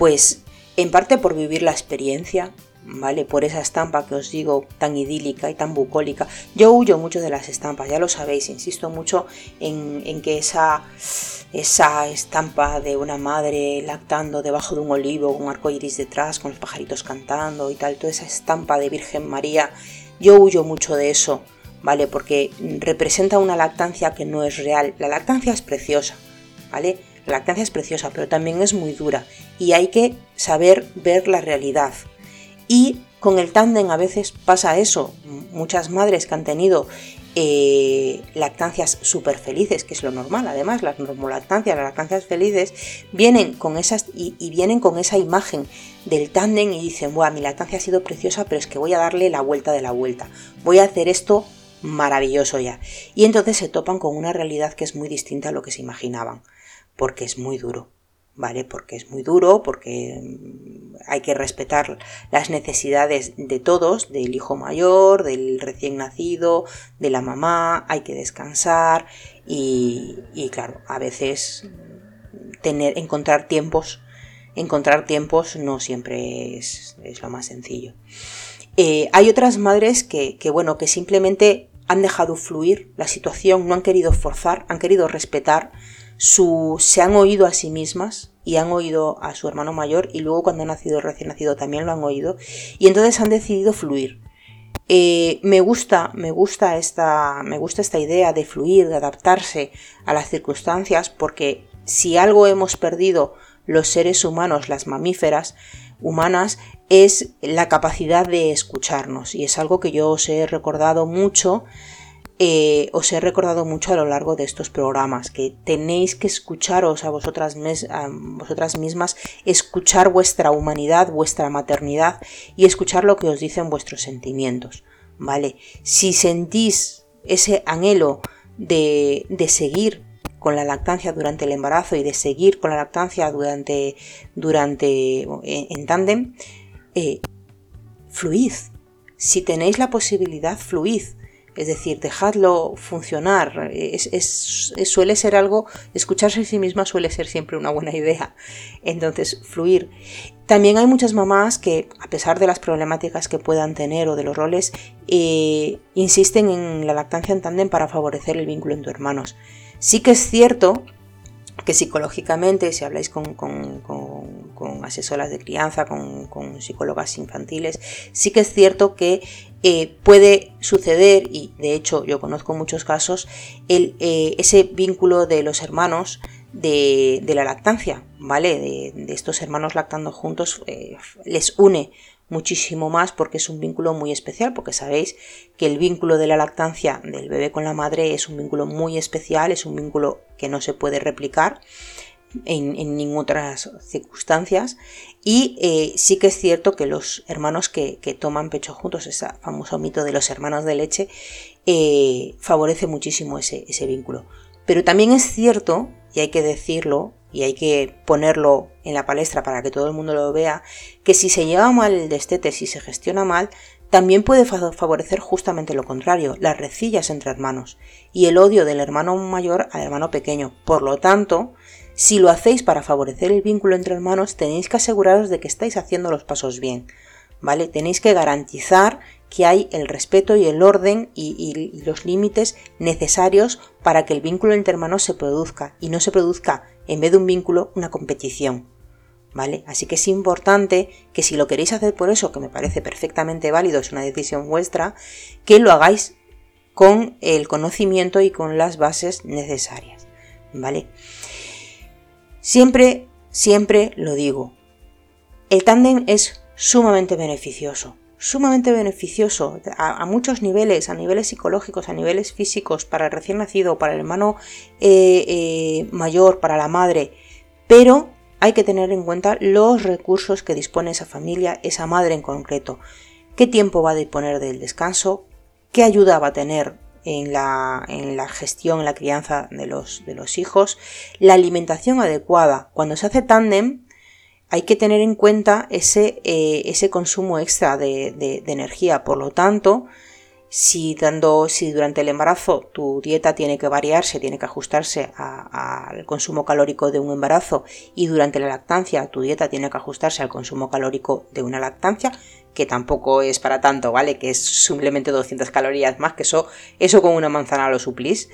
Speaker 2: pues en parte por vivir la experiencia, ¿vale? Por esa estampa que os digo tan idílica y tan bucólica. Yo huyo mucho de las estampas, ya lo sabéis, insisto mucho en, que esa, esa estampa de una madre lactando debajo de un olivo, con un arco iris detrás, con los pajaritos cantando y tal, toda esa estampa de Virgen María, yo huyo mucho de eso, ¿vale? Porque representa una lactancia que no es real. La lactancia es preciosa, ¿vale? La lactancia es preciosa, pero también es muy dura y hay que saber ver la realidad. Y con el tándem a veces pasa eso. Muchas madres que han tenido eh, lactancias súper felices, que es lo normal, además, las normolactancias, las lactancias felices, vienen con esas y, vienen con esa imagen del tándem y dicen, Buah, mi lactancia ha sido preciosa, pero es que voy a darle la vuelta de la vuelta. Voy a hacer esto maravilloso ya. Y entonces se topan con una realidad que es muy distinta a lo que se imaginaban porque es muy duro, ¿vale? Porque es muy duro, porque mm, hay que respetar las necesidades de todos, del hijo mayor, del recién nacido, de la mamá, hay que descansar y, claro, a veces tener, encontrar tiempos, encontrar tiempos no siempre es, lo más sencillo. Eh, hay otras madres que, que, bueno, que simplemente han dejado fluir la situación, no han querido forzar, han querido respetar se han oído a sí mismas y han oído a su hermano mayor y luego cuando ha nacido recién nacido también lo han oído y entonces han decidido fluir. Eh, me gusta, me gusta esta, me gusta esta idea de fluir, de adaptarse a las circunstancias, porque si algo hemos perdido los seres humanos, las mamíferas humanas, es la capacidad de escucharnos y es algo que yo os he recordado mucho eh, os he recordado mucho a lo largo de estos programas, que tenéis que escucharos a vosotras, vosotras mismas, escuchar vuestra humanidad, vuestra maternidad y escuchar lo que os dicen vuestros sentimientos, ¿vale? Si sentís ese anhelo de, seguir con la lactancia durante el embarazo y de seguir con la lactancia durante, durante en, tándem, eh, fluid. Si tenéis la posibilidad, fluid es decir, dejadlo funcionar. Es, suele ser algo, escucharse a sí misma suele ser siempre una buena idea. Entonces, fluir. También hay muchas mamás que, a pesar de las problemáticas que puedan tener o de los roles, eh, insisten en la lactancia en tándem para favorecer el vínculo entre hermanos. Sí que es cierto que psicológicamente, si habláis con, asesoras de crianza, con, psicólogas infantiles, sí que es cierto que eh, puede suceder, y de hecho yo conozco muchos casos, el, eh, ese vínculo de los hermanos de, la lactancia, ¿vale? De, estos hermanos lactando juntos eh, les une muchísimo más porque es un vínculo muy especial, porque sabéis que el vínculo de la lactancia del bebé con la madre es un vínculo muy especial, es un vínculo que no se puede replicar en, en otras circunstancias y eh, sí que es cierto que los hermanos que, toman pecho juntos, ese famoso mito de los hermanos de leche, eh, favorece muchísimo ese, ese vínculo. Pero también es cierto, y hay que decirlo, y hay que ponerlo en la palestra para que todo el mundo lo vea, que si se lleva mal el destete, si se gestiona mal, también puede favorecer justamente lo contrario, las recillas entre hermanos y el odio del hermano mayor al hermano pequeño. Por lo tanto, si lo hacéis para favorecer el vínculo entre hermanos, tenéis que aseguraros de que estáis haciendo los pasos bien, ¿vale? Tenéis que garantizar que hay el respeto y el orden y, los límites necesarios para que el vínculo entre hermanos se produzca y no se produzca en vez de un vínculo una competición. ¿Vale? Así que es importante que si lo queréis hacer por eso, que me parece perfectamente válido, es una decisión vuestra, que lo hagáis con el conocimiento y con las bases necesarias. ¿Vale? Siempre, siempre lo digo. El tándem es sumamente beneficioso sumamente beneficioso a, muchos niveles, a niveles psicológicos, a niveles físicos, para el recién nacido, para el hermano eh, eh, mayor, para la madre, pero hay que tener en cuenta los recursos que dispone esa familia, esa madre en concreto, qué tiempo va a disponer del descanso, qué ayuda va a tener en la, en la, gestión, en la crianza de los, de los hijos, la alimentación adecuada. Cuando se hace tándem, hay que tener en cuenta ese, eh, ese consumo extra de, energía. Por lo tanto, si, dando, si durante el embarazo tu dieta tiene que variarse, tiene que ajustarse al consumo calórico de un embarazo y durante la lactancia tu dieta tiene que ajustarse al consumo calórico de una lactancia, que tampoco es para tanto, ¿vale? Que es simplemente 200 calorías más, que eso, eso con una manzana lo suplís.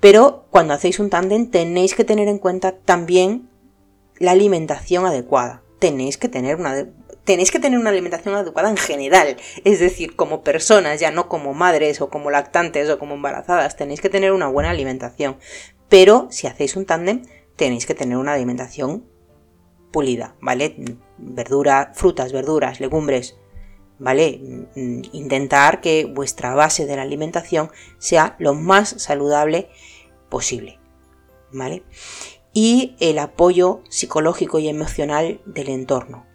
Speaker 2: Pero cuando hacéis un tándem tenéis que tener en cuenta también la alimentación adecuada. Tenéis que tener una tenéis que tener una alimentación adecuada en general, es decir, como personas, ya no como madres o como lactantes o como embarazadas, tenéis que tener una buena alimentación. Pero si hacéis un tándem, tenéis que tener una alimentación pulida, ¿vale? Verdura, frutas, verduras, legumbres, ¿vale? Intentar que vuestra base de la alimentación sea lo más saludable posible, ¿vale? y el apoyo psicológico y emocional del entorno.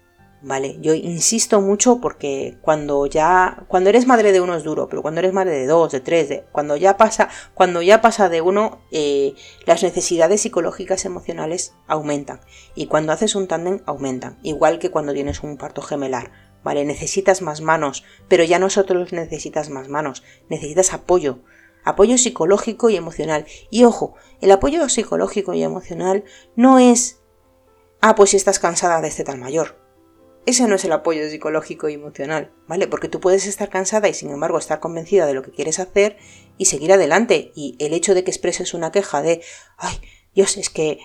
Speaker 2: ¿Vale? Yo insisto mucho porque cuando ya, cuando eres madre de uno es duro, pero cuando eres madre de dos, de tres, cuando ya pasa, cuando ya pasa de uno, eh, las necesidades psicológicas emocionales aumentan y cuando haces un tándem aumentan, igual que cuando tienes un parto gemelar, ¿vale? Necesitas más manos, pero ya no solo necesitas más manos, necesitas apoyo, apoyo psicológico y emocional. Y ojo, el apoyo psicológico y emocional no es, ah, pues si estás cansada de este tal mayor. Ese no es el apoyo psicológico y emocional, ¿vale? Porque tú puedes estar cansada y sin embargo estar convencida de lo que quieres hacer y seguir adelante. Y el hecho de que expreses una queja de, ay, Dios, es que,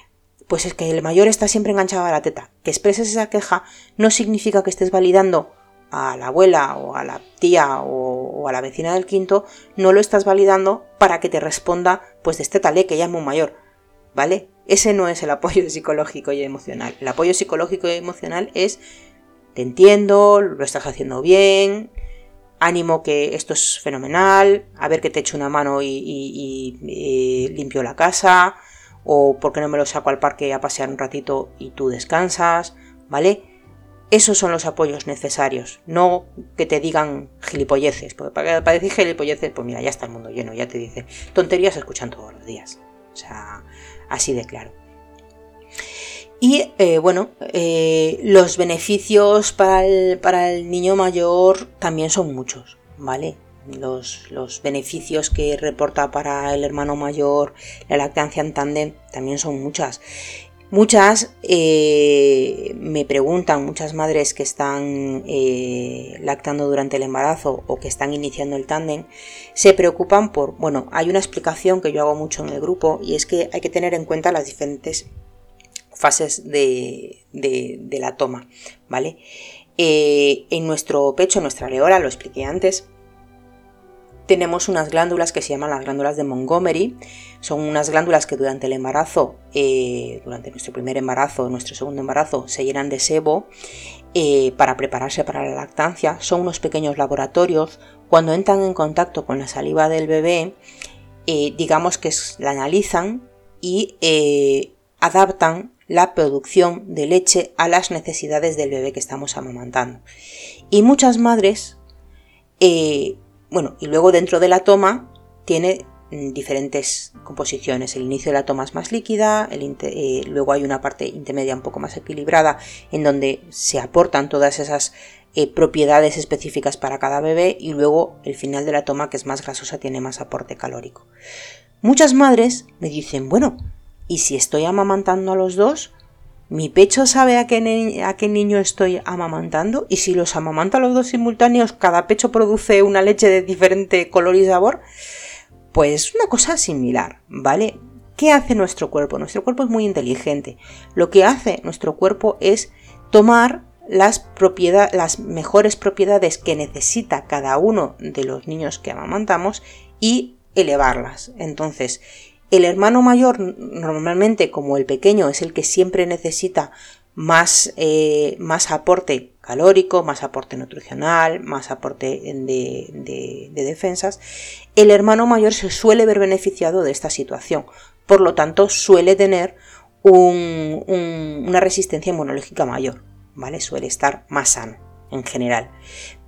Speaker 2: pues es que el mayor está siempre enganchado a la teta. Que expreses esa queja no significa que estés validando a la abuela o a la tía o, a la vecina del quinto, no lo estás validando para que te responda, pues de talé que ya es muy mayor, ¿vale? Ese no es el apoyo psicológico y emocional. El apoyo psicológico y emocional es, te entiendo, lo estás haciendo bien, ánimo que esto es fenomenal, a ver que te echo una mano y, y limpio la casa, o por qué no me lo saco al parque a pasear un ratito y tú descansas, ¿vale? Esos son los apoyos necesarios, no que te digan gilipolleces, porque para, decir gilipolleces, pues mira, ya está el mundo lleno, ya te dice tonterías escuchan todos los días. O sea, así de claro. Y eh, bueno, eh, los beneficios para el, niño mayor también son muchos, ¿vale? Los, los, beneficios que reporta para el hermano mayor la lactancia en tándem también son muchas. Muchas eh, me preguntan, muchas madres que están lactando durante el embarazo o que están iniciando el tándem, se preocupan por, bueno, hay una explicación que yo hago mucho en el grupo y es que hay que tener en cuenta las diferentes fases de, la toma, ¿vale? Eh, en nuestro pecho, en nuestra areola, lo expliqué antes, tenemos unas glándulas que se llaman las glándulas de Montgomery. Son unas glándulas que durante el embarazo, eh, durante nuestro primer embarazo, nuestro segundo embarazo, se llenan de sebo eh, para prepararse para la lactancia. Son unos pequeños laboratorios. Cuando entran en contacto con la saliva del bebé, digamos que la analizan y adaptan la producción de leche a las necesidades del bebé que estamos amamantando. Y muchas madres bueno, y luego dentro de la toma tiene mm, diferentes composiciones. El inicio de la toma es más líquida, eh, luego hay una parte intermedia un poco más equilibrada en donde se aportan todas esas eh, propiedades específicas para cada bebé y luego el final de la toma que es más grasosa tiene más aporte calórico. Muchas madres me dicen, bueno, ¿y si estoy amamantando a los dos? ¿Mi pecho sabe a qué, niño estoy amamantando? Y si los amamanto a los dos simultáneos, cada pecho produce una leche de diferente color y sabor. Pues una cosa similar, ¿vale? ¿Qué hace nuestro cuerpo? Nuestro cuerpo es muy inteligente. Lo que hace nuestro cuerpo es tomar las mejores propiedades que necesita cada uno de los niños que amamantamos y elevarlas. Entonces, el hermano mayor normalmente como el pequeño es el que siempre necesita más, eh, más aporte calórico, más aporte nutricional, más aporte de, defensas, el hermano mayor se suele ver beneficiado de esta situación. Por lo tanto, suele tener una resistencia inmunológica mayor, ¿vale? Suele estar más sano en general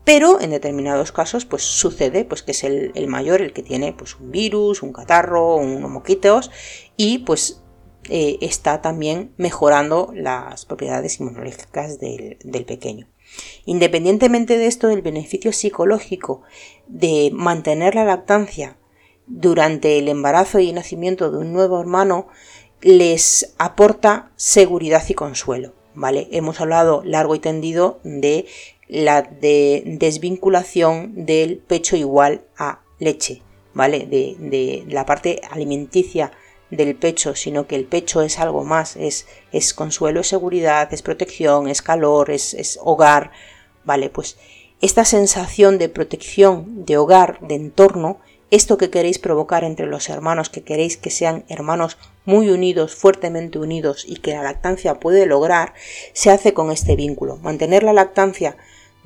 Speaker 2: pero en determinados casos pues sucede pues que es el, mayor el que tiene pues un virus, un catarro, unos moquitos y pues eh, está también mejorando las propiedades inmunológicas del, del pequeño. Independientemente de esto, el beneficio psicológico de mantener la lactancia durante el embarazo y nacimiento de un nuevo hermano les aporta seguridad y consuelo. ¿Vale? Hemos hablado largo y tendido de la de desvinculación del pecho igual a leche, ¿vale? De, la parte alimenticia del pecho, sino que el pecho es algo más, es, es consuelo, es seguridad, es protección, es calor, es, es hogar, ¿vale? Pues esta sensación de protección, de hogar, de entorno, esto que queréis provocar entre los hermanos, que queréis que sean hermanos muy unidos, fuertemente unidos y que la lactancia puede lograr, se hace con este vínculo. Mantener la lactancia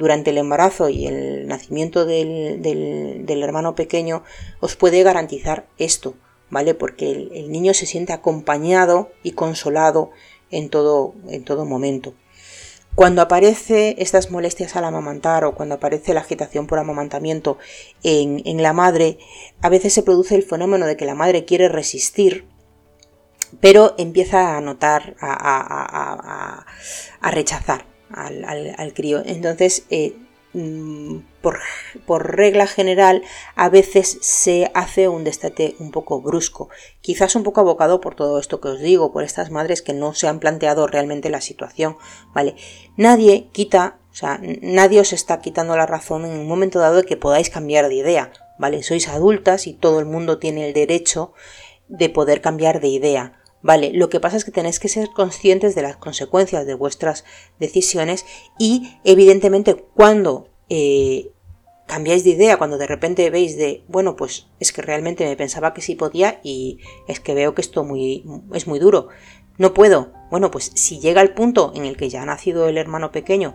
Speaker 2: durante el embarazo y el nacimiento del, hermano pequeño os puede garantizar esto, ¿vale? Porque el, niño se siente acompañado y consolado en todo, en todo momento. Cuando aparece estas molestias al amamantar o cuando aparece la agitación por amamantamiento en, la madre, a veces se produce el fenómeno de que la madre quiere resistir, pero empieza a notar, a, a rechazar al, crío. Entonces, eh, mm, por, por, regla general, a veces se hace un destete un poco brusco, quizás un poco abocado por todo esto que os digo, por estas madres que no se han planteado realmente la situación, ¿vale? Nadie quita, o sea, nadie os está quitando la razón en un momento dado de que podáis cambiar de idea, ¿vale? Sois adultas y todo el mundo tiene el derecho de poder cambiar de idea. Vale, lo que pasa es que tenéis que ser conscientes de las consecuencias de vuestras decisiones y evidentemente cuando eh, cambiáis de idea, cuando de repente veis de, bueno, pues es que realmente me pensaba que sí podía y es que veo que esto muy, es muy duro, no puedo. Bueno, pues si llega el punto en el que ya ha nacido el hermano pequeño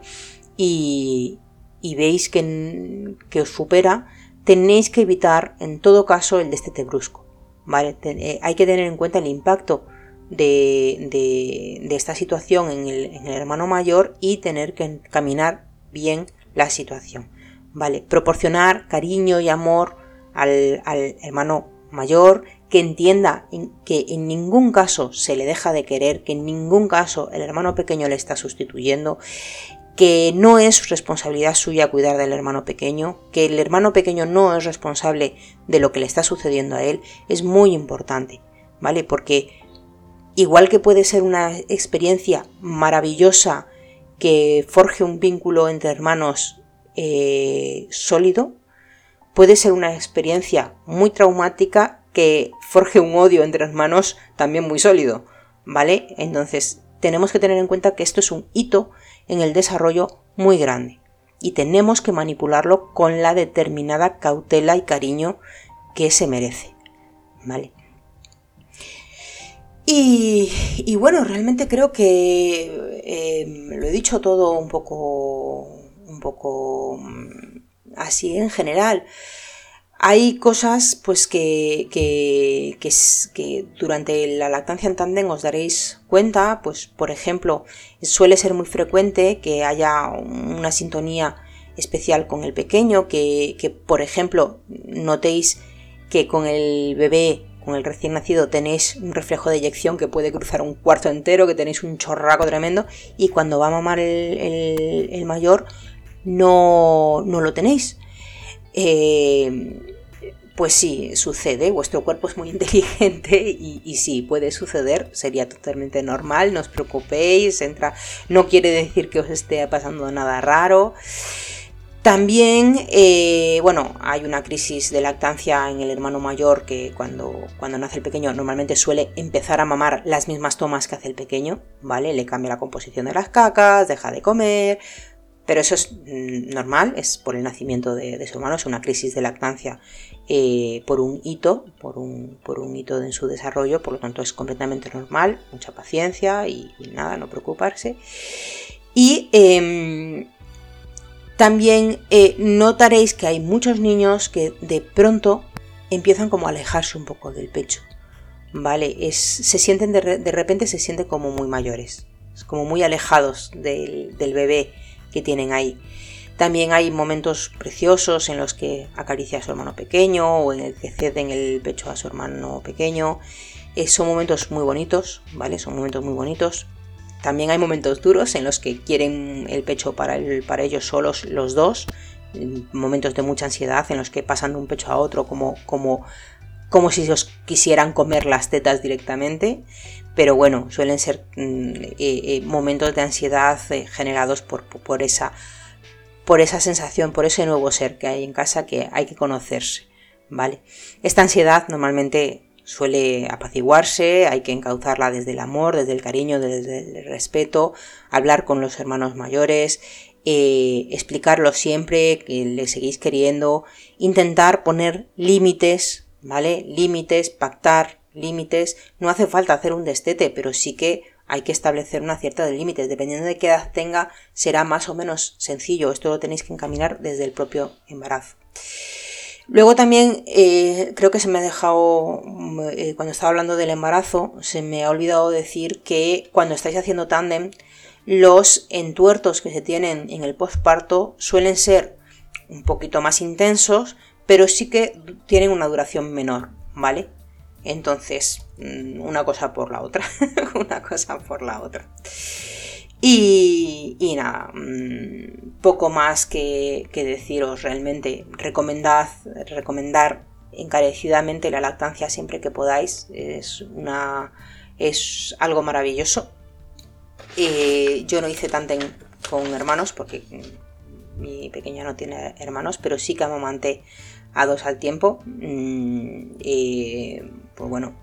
Speaker 2: y, y veis que, que os supera, tenéis que evitar en todo caso el destete brusco. ¿Vale? Eh, hay que tener en cuenta el impacto de, esta situación en el, hermano mayor y tener que encaminar bien la situación. ¿Vale? Proporcionar cariño y amor al, hermano mayor, que entienda que en ningún caso se le deja de querer, que en ningún caso el hermano pequeño le está sustituyendo, que no es responsabilidad suya cuidar del hermano pequeño, que el hermano pequeño no es responsable de lo que le está sucediendo a él, es muy importante, ¿vale? Porque igual que puede ser una experiencia maravillosa que forje un vínculo entre hermanos eh, sólido, puede ser una experiencia muy traumática que forje un odio entre hermanos también muy sólido, ¿vale? Entonces, tenemos que tener en cuenta que esto es un hito en el desarrollo muy grande y tenemos que manipularlo con la determinada cautela y cariño que se merece, ¿vale? Y, bueno, realmente creo que em, lo he dicho todo un poco, un poco mm, así en general. Hay cosas pues que, que, que, durante la lactancia en tándem os daréis cuenta, pues por ejemplo, suele ser muy frecuente que haya una sintonía especial con el pequeño, que, que por ejemplo notéis que con el bebé con el recién nacido tenéis un reflejo de eyección que puede cruzar un cuarto entero, que tenéis un chorraco tremendo, y cuando va a mamar el, mayor no, no, lo tenéis. Eh, pues sí, sucede, vuestro cuerpo es muy inteligente y, y, sí, puede suceder, sería totalmente normal, no os preocupéis, entra, no quiere decir que os esté pasando nada raro. También, eh, bueno, hay una crisis de lactancia en el hermano mayor que cuando, cuando nace el pequeño normalmente suele empezar a mamar las mismas tomas que hace el pequeño, ¿vale? Le cambia la composición de las cacas, deja de comer, pero eso es mm, normal, es por el nacimiento de, su hermano, es una crisis de lactancia eh, por un hito, por un, por un hito en su desarrollo, por lo tanto es completamente normal, mucha paciencia y, nada, no preocuparse. Y em, también eh, notaréis que hay muchos niños que de pronto empiezan como a alejarse un poco del pecho. ¿Vale? Es, se sienten de, repente se sienten como muy mayores, como muy alejados del, bebé que tienen ahí. También hay momentos preciosos en los que acaricia a su hermano pequeño o en el que ceden el pecho a su hermano pequeño. Eh, son momentos muy bonitos, ¿vale? Son momentos muy bonitos. También hay momentos duros en los que quieren el pecho para, para ellos solos los dos, momentos de mucha ansiedad en los que pasan de un pecho a otro como, como, como si os quisieran comer las tetas directamente, pero bueno, suelen ser mm, eh, eh, momentos de ansiedad eh, generados por, por, esa, por esa sensación, por ese nuevo ser que hay en casa que hay que conocerse, ¿vale? Esta ansiedad normalmente suele apaciguarse, hay que encauzarla desde el amor, desde el cariño, desde el respeto, hablar con los hermanos mayores, eh, explicarlo siempre, que le seguís queriendo, intentar poner límites, ¿vale? Límites, pactar límites. No hace falta hacer un destete, pero sí que hay que establecer una cierta de límites. Dependiendo de qué edad tenga, será más o menos sencillo. Esto lo tenéis que encaminar desde el propio embarazo. Luego también eh, creo que se me ha dejado, eh, cuando estaba hablando del embarazo, se me ha olvidado decir que cuando estáis haciendo tándem, los entuertos que se tienen en el postparto suelen ser un poquito más intensos, pero sí que tienen una duración menor, ¿vale? Entonces, mm, una cosa por la otra, una cosa por la otra. Y, nada, mm, poco más que, deciros realmente. Recomendad, recomendar encarecidamente la lactancia siempre que podáis. Es, una, es algo maravilloso. Eh, yo no hice tanto con hermanos porque mi pequeña no tiene hermanos, pero sí que amamanté a dos al tiempo. Mm, eh, pues bueno,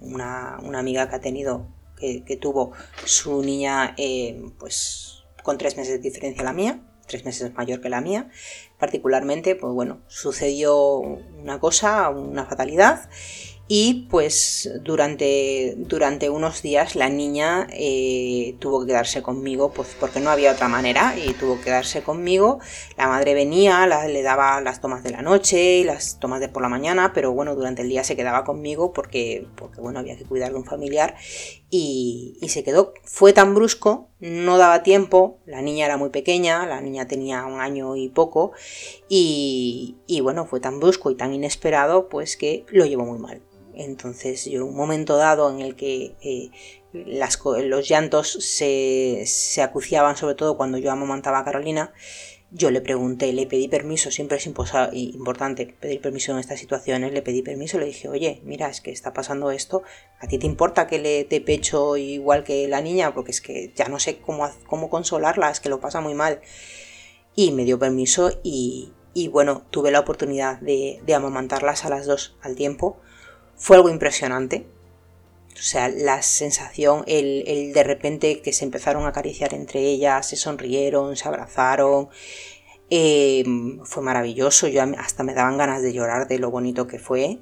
Speaker 2: una, una amiga que ha tenido que, tuvo su niña eh, pues con tres meses de diferencia a la mía, tres meses mayor que la mía. Particularmente, pues bueno, sucedió una cosa, una fatalidad y pues durante, durante unos días la niña eh, tuvo que quedarse conmigo pues porque no había otra manera y tuvo que quedarse conmigo. La madre venía, le daba las tomas de la noche y las tomas de por la mañana, pero bueno, durante el día se quedaba conmigo porque, porque bueno, había que cuidar de un familiar y, y se quedó. Fue tan brusco, no daba tiempo, la niña era muy pequeña, la niña tenía un año y poco y, bueno, fue tan brusco y tan inesperado pues que lo llevó muy mal. Entonces yo un momento dado en el que eh, los llantos se, acuciaban, sobre todo cuando yo amamantaba a Carolina, yo le pregunté, le pedí permiso, siempre es importante pedir permiso en estas situaciones, le pedí permiso, le dije, oye, mira, es que está pasando esto, ¿a ti te importa que le dé pecho igual que la niña? Porque es que ya no sé cómo, cómo consolarla, es que lo pasa muy mal. Y me dio permiso y, bueno, tuve la oportunidad de, de amamantarlas a las dos al tiempo. Fue algo impresionante, o sea, la sensación, el, de repente que se empezaron a acariciar entre ellas, se sonrieron, se abrazaron, eh, fue maravilloso, yo hasta me daban ganas de llorar de lo bonito que fue.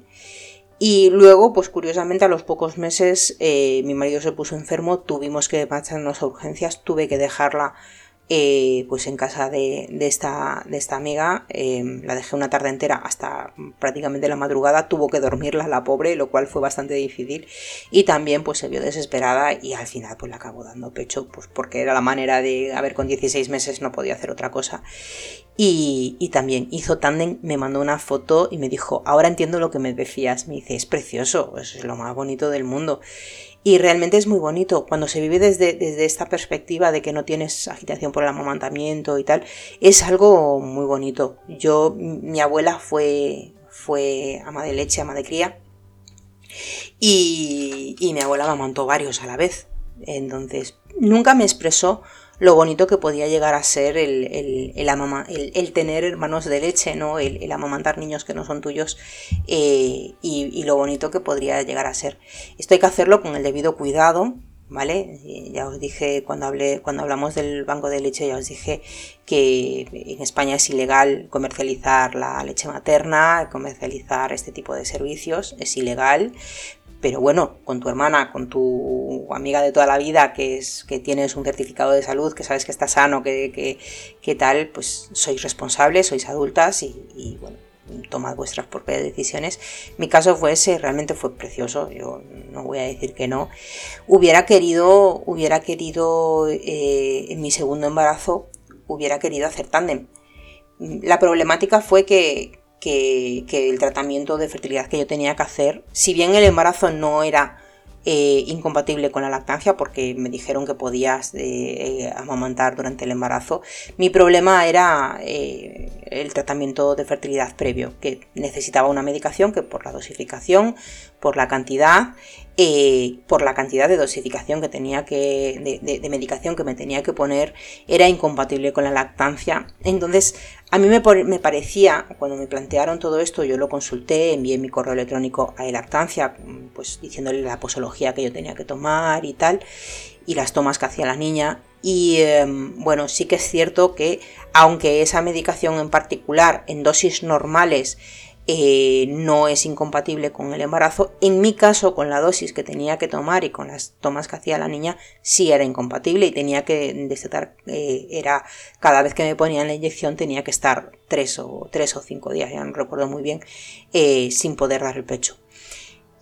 Speaker 2: Y luego, pues curiosamente, a los pocos meses eh, mi marido se puso enfermo, tuvimos que marcharnos a urgencias, tuve que dejarla eh, pues en casa de, esta, de esta amiga, em, la dejé una tarde entera hasta prácticamente la madrugada, tuvo que dormirla la pobre, lo cual fue bastante difícil y también pues se vio desesperada y al final pues le acabó dando pecho, pues porque era la manera de, a ver, con 16 meses no podía hacer otra cosa. Y, y también hizo tándem, me mandó una foto y me dijo, ahora entiendo lo que me decías, me dice, es precioso, es lo más bonito del mundo y realmente es muy bonito cuando se vive desde, desde, esta perspectiva de que no tienes agitación por el amamantamiento y tal. Es algo muy bonito. Yo, mi abuela fue, fue ama de leche, ama de cría. Y, y mi abuela amamantó varios a la vez. Entonces, nunca me expresó lo bonito que podía llegar a ser el, el, el, tener hermanos de leche, ¿no? El, amamantar niños que no son tuyos eh, y, lo bonito que podría llegar a ser. Esto hay que hacerlo con el debido cuidado, ¿vale? Ya os dije cuando hablé, cuando hablamos del banco de leche, ya os dije que en España es ilegal comercializar la leche materna, comercializar este tipo de servicios, es ilegal, pero bueno, con tu hermana, con tu amiga de toda la vida, que es que tienes un certificado de salud, que sabes que está sano, que, que, tal, pues sois responsables, sois adultas y, tomad vuestras propias decisiones. Mi caso fue ese, realmente fue precioso, yo no voy a decir que no. Hubiera querido, hubiera querido eh, en mi segundo embarazo, hubiera querido hacer tándem. La problemática fue que, que, el tratamiento de fertilidad que yo tenía que hacer, si bien el embarazo no era eh, incompatible con la lactancia porque me dijeron que podías eh, eh, amamantar durante el embarazo. Mi problema era el tratamiento de fertilidad previo, que necesitaba una medicación que por la dosificación, por la cantidad, por la cantidad de dosificación que tenía que, de, medicación que me tenía que poner, era incompatible con la lactancia. Entonces, a mí me, parecía, cuando me plantearon todo esto, yo lo consulté, envié mi correo electrónico a lactancia, pues diciéndole la posología que yo tenía que tomar y tal, y las tomas que hacía la niña. Y em, bueno, sí que es cierto que aunque esa medicación en particular en dosis normales eh, no es incompatible con el embarazo. En mi caso, con la dosis que tenía que tomar y con las tomas que hacía la niña, sí era incompatible y tenía que destetar, eh, era cada vez que me ponían la inyección tenía que estar tres o, tres o cinco días, ya no recuerdo muy bien, eh, sin poder dar el pecho.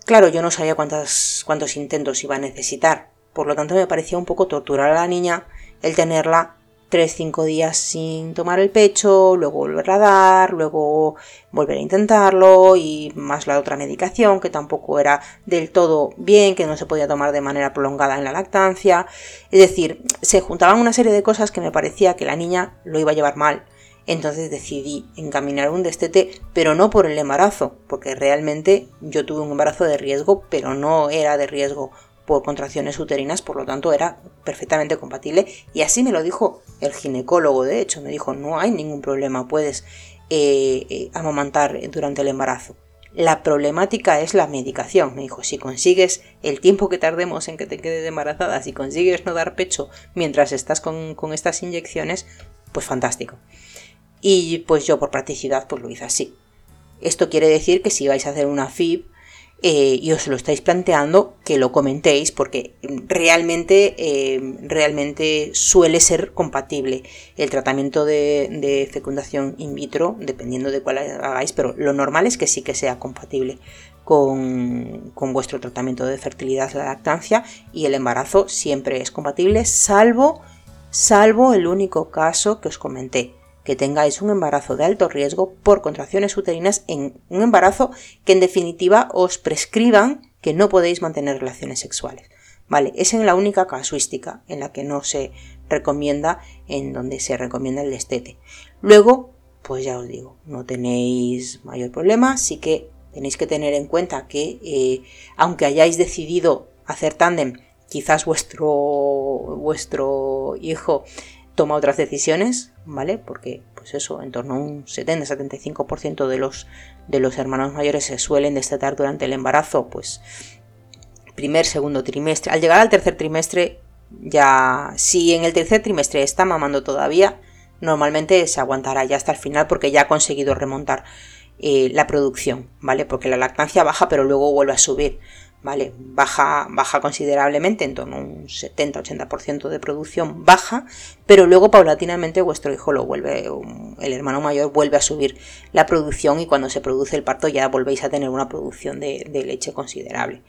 Speaker 2: Claro, yo no sabía cuántas, cuántos intentos iba a necesitar, por lo tanto me parecía un poco torturar a la niña el tenerla 3-5 días sin tomar el pecho, luego volver a dar, luego volver a intentarlo y más la otra medicación que tampoco era del todo bien, que no se podía tomar de manera prolongada en la lactancia. Es decir, se juntaban una serie de cosas que me parecía que la niña lo iba a llevar mal. Entonces decidí encaminar un destete, pero no por el embarazo, porque realmente yo tuve un embarazo de riesgo, pero no era de riesgo por contracciones uterinas, por lo tanto era perfectamente compatible y así me lo dijo el ginecólogo, de hecho, me dijo no hay ningún problema, puedes eh, eh, amamantar durante el embarazo. La problemática es la medicación, me dijo, si consigues el tiempo que tardemos en que te quedes embarazada, si consigues no dar pecho mientras estás con, con estas inyecciones, pues fantástico. Y pues yo por practicidad pues lo hice así. Esto quiere decir que si vais a hacer una FIB, eh, y os lo estáis planteando, que lo comentéis porque realmente, eh, realmente suele ser compatible el tratamiento de, fecundación in vitro, dependiendo de cuál hagáis, pero lo normal es que sí que sea compatible con, con vuestro tratamiento de fertilidad, la lactancia y el embarazo siempre es compatible, salvo, salvo el único caso que os comenté, que tengáis un embarazo de alto riesgo por contracciones uterinas en un embarazo que en definitiva os prescriban que no podéis mantener relaciones sexuales. Vale, es en la única casuística en la que no se recomienda, en donde se recomienda el destete. Luego, pues ya os digo, no tenéis mayor problema, sí que tenéis que tener en cuenta que eh, aunque hayáis decidido hacer tándem, quizás vuestro, vuestro hijo toma otras decisiones, ¿vale? Porque, pues eso, en torno a un 70-75% de los, de los hermanos mayores se suelen destetar durante el embarazo, pues primer, segundo trimestre. Al llegar al tercer trimestre, ya, si en el tercer trimestre está mamando todavía, normalmente se aguantará ya hasta el final porque ya ha conseguido remontar eh, la producción, ¿vale? Porque la lactancia baja pero luego vuelve a subir. ¿Vale? Baja, baja considerablemente, en torno a un 70-80% de producción baja, pero luego paulatinamente vuestro hijo lo vuelve, el hermano mayor vuelve a subir la producción y cuando se produce el parto ya volvéis a tener una producción de, leche considerable,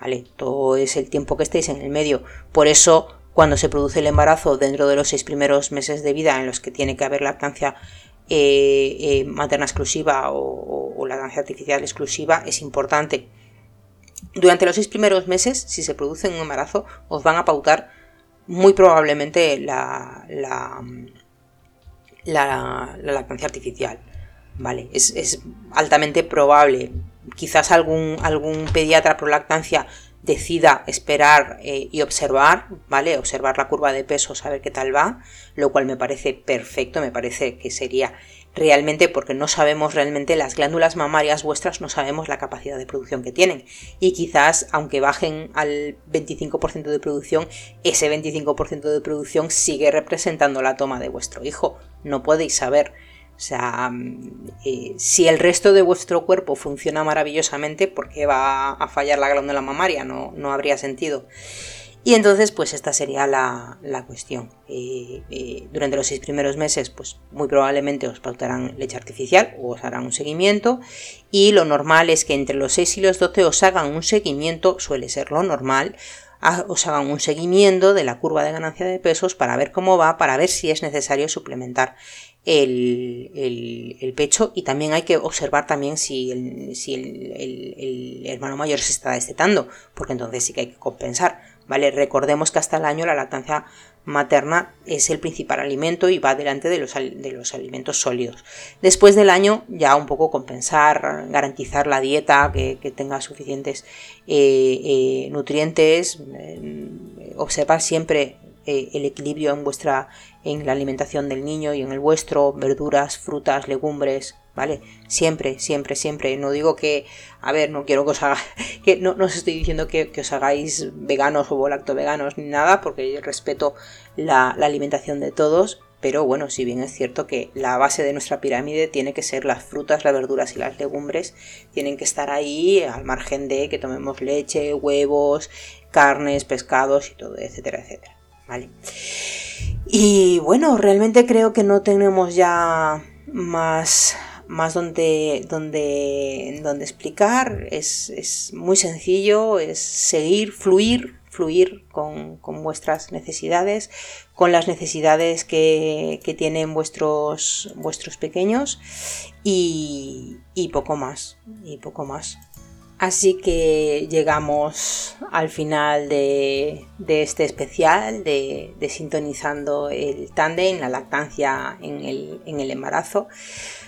Speaker 2: ¿vale? Todo es el tiempo que estéis en el medio, por eso cuando se produce el embarazo dentro de los seis primeros meses de vida en los que tiene que haber lactancia eh, eh, materna exclusiva o, o lactancia artificial exclusiva es importante durante los seis primeros meses, si se produce un embarazo, os van a pautar muy probablemente la, la, la, lactancia artificial. ¿Vale? Es, altamente probable. Quizás algún, algún pediatra pro lactancia decida esperar eh, y observar, ¿vale? Observar la curva de peso, saber qué tal va, lo cual me parece perfecto, me parece que sería realmente porque no sabemos realmente las glándulas mamarias vuestras, no sabemos la capacidad de producción que tienen. Y quizás, aunque bajen al 25% de producción, ese 25% de producción sigue representando la toma de vuestro hijo. No podéis saber. O sea, mm, eh, si el resto de vuestro cuerpo funciona maravillosamente, ¿por qué va a fallar la glándula mamaria? No, no habría sentido. Y entonces, pues esta sería la, cuestión. Eh, eh, durante los seis primeros meses, pues muy probablemente os pautarán leche artificial o os harán un seguimiento. Y lo normal es que entre los 6 y los 12 os hagan un seguimiento, suele ser lo normal, os hagan un seguimiento de la curva de ganancia de pesos para ver cómo va, para ver si es necesario suplementar el, pecho y también hay que observar también si, el, si el, hermano mayor se está destetando, porque entonces sí que hay que compensar. ¿Vale? Recordemos que hasta el año la lactancia materna es el principal alimento y va delante de los, de los alimentos sólidos. Después del año ya un poco compensar, garantizar la dieta, que, tenga suficientes eh, eh, nutrientes, eh, observar siempre el equilibrio en vuestra en la alimentación del niño y en el vuestro, verduras, frutas, legumbres, ¿vale? Siempre, siempre, siempre. No digo que, a ver, no quiero que os haga, que no, os estoy diciendo que, os hagáis veganos o lacto veganos ni nada, porque respeto la, alimentación de todos, pero bueno, si bien es cierto que la base de nuestra pirámide tiene que ser las frutas, las verduras y las legumbres, tienen que estar ahí al margen de que tomemos leche, huevos, carnes, pescados y todo, etcétera, etcétera. Y bueno, realmente creo que no tenemos ya más más donde, donde, donde explicar. Es, muy sencillo, es seguir, fluir, fluir con, vuestras necesidades, con las necesidades que, tienen vuestros, vuestros pequeños y, poco más, y poco más. Así que llegamos al final de, este especial de, sintonizando el tándem, la lactancia en el, embarazo.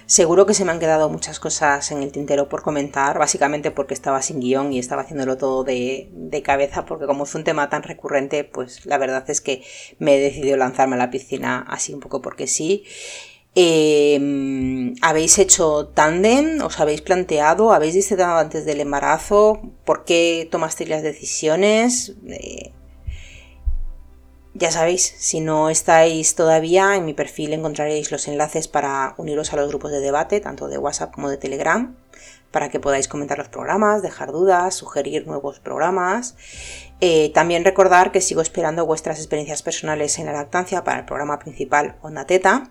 Speaker 2: Seguro que se me han quedado muchas cosas en el tintero por comentar, básicamente porque estaba sin guion y estaba haciéndolo todo de, cabeza, porque como es un tema tan recurrente, pues la verdad es que me he decidido lanzarme a la piscina así un poco porque sí. Em, ¿Habéis hecho tándem? ¿Os habéis planteado? ¿Habéis disfrutado antes del embarazo? ¿Por qué tomasteis las decisiones? Eh, ya sabéis, si no estáis todavía, en mi perfil encontraréis los enlaces para uniros a los grupos de debate, tanto de WhatsApp como de Telegram, para que podáis comentar los programas, dejar dudas, sugerir nuevos programas. Eh, también recordar que sigo esperando vuestras experiencias personales en la lactancia para el programa principal Onda Teta.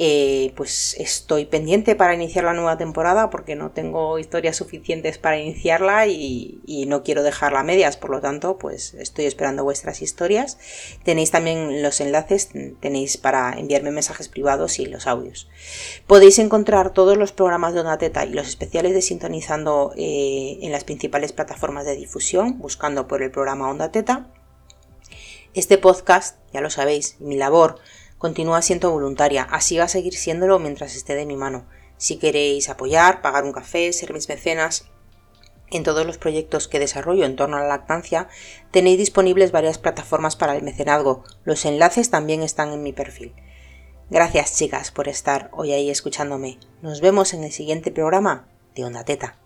Speaker 2: Eh, pues estoy pendiente para iniciar la nueva temporada porque no tengo historias suficientes para iniciarla y, no quiero dejarla a medias, por lo tanto, pues estoy esperando vuestras historias. Tenéis también los enlaces, tenéis para enviarme mensajes privados y los audios. Podéis encontrar todos los programas de Onda Teta y los especiales de Sintonizando eh, en las principales plataformas de difusión, buscando por el programa Onda Teta. Este podcast, ya lo sabéis, mi labor continúa siendo voluntaria, así va a seguir siéndolo mientras esté de mi mano. Si queréis apoyar, pagar un café, ser mis mecenas, en todos los proyectos que desarrollo en torno a la lactancia tenéis disponibles varias plataformas para el mecenazgo. Los enlaces también están en mi perfil. Gracias chicas por estar hoy ahí escuchándome. Nos vemos en el siguiente programa de Onda Teta.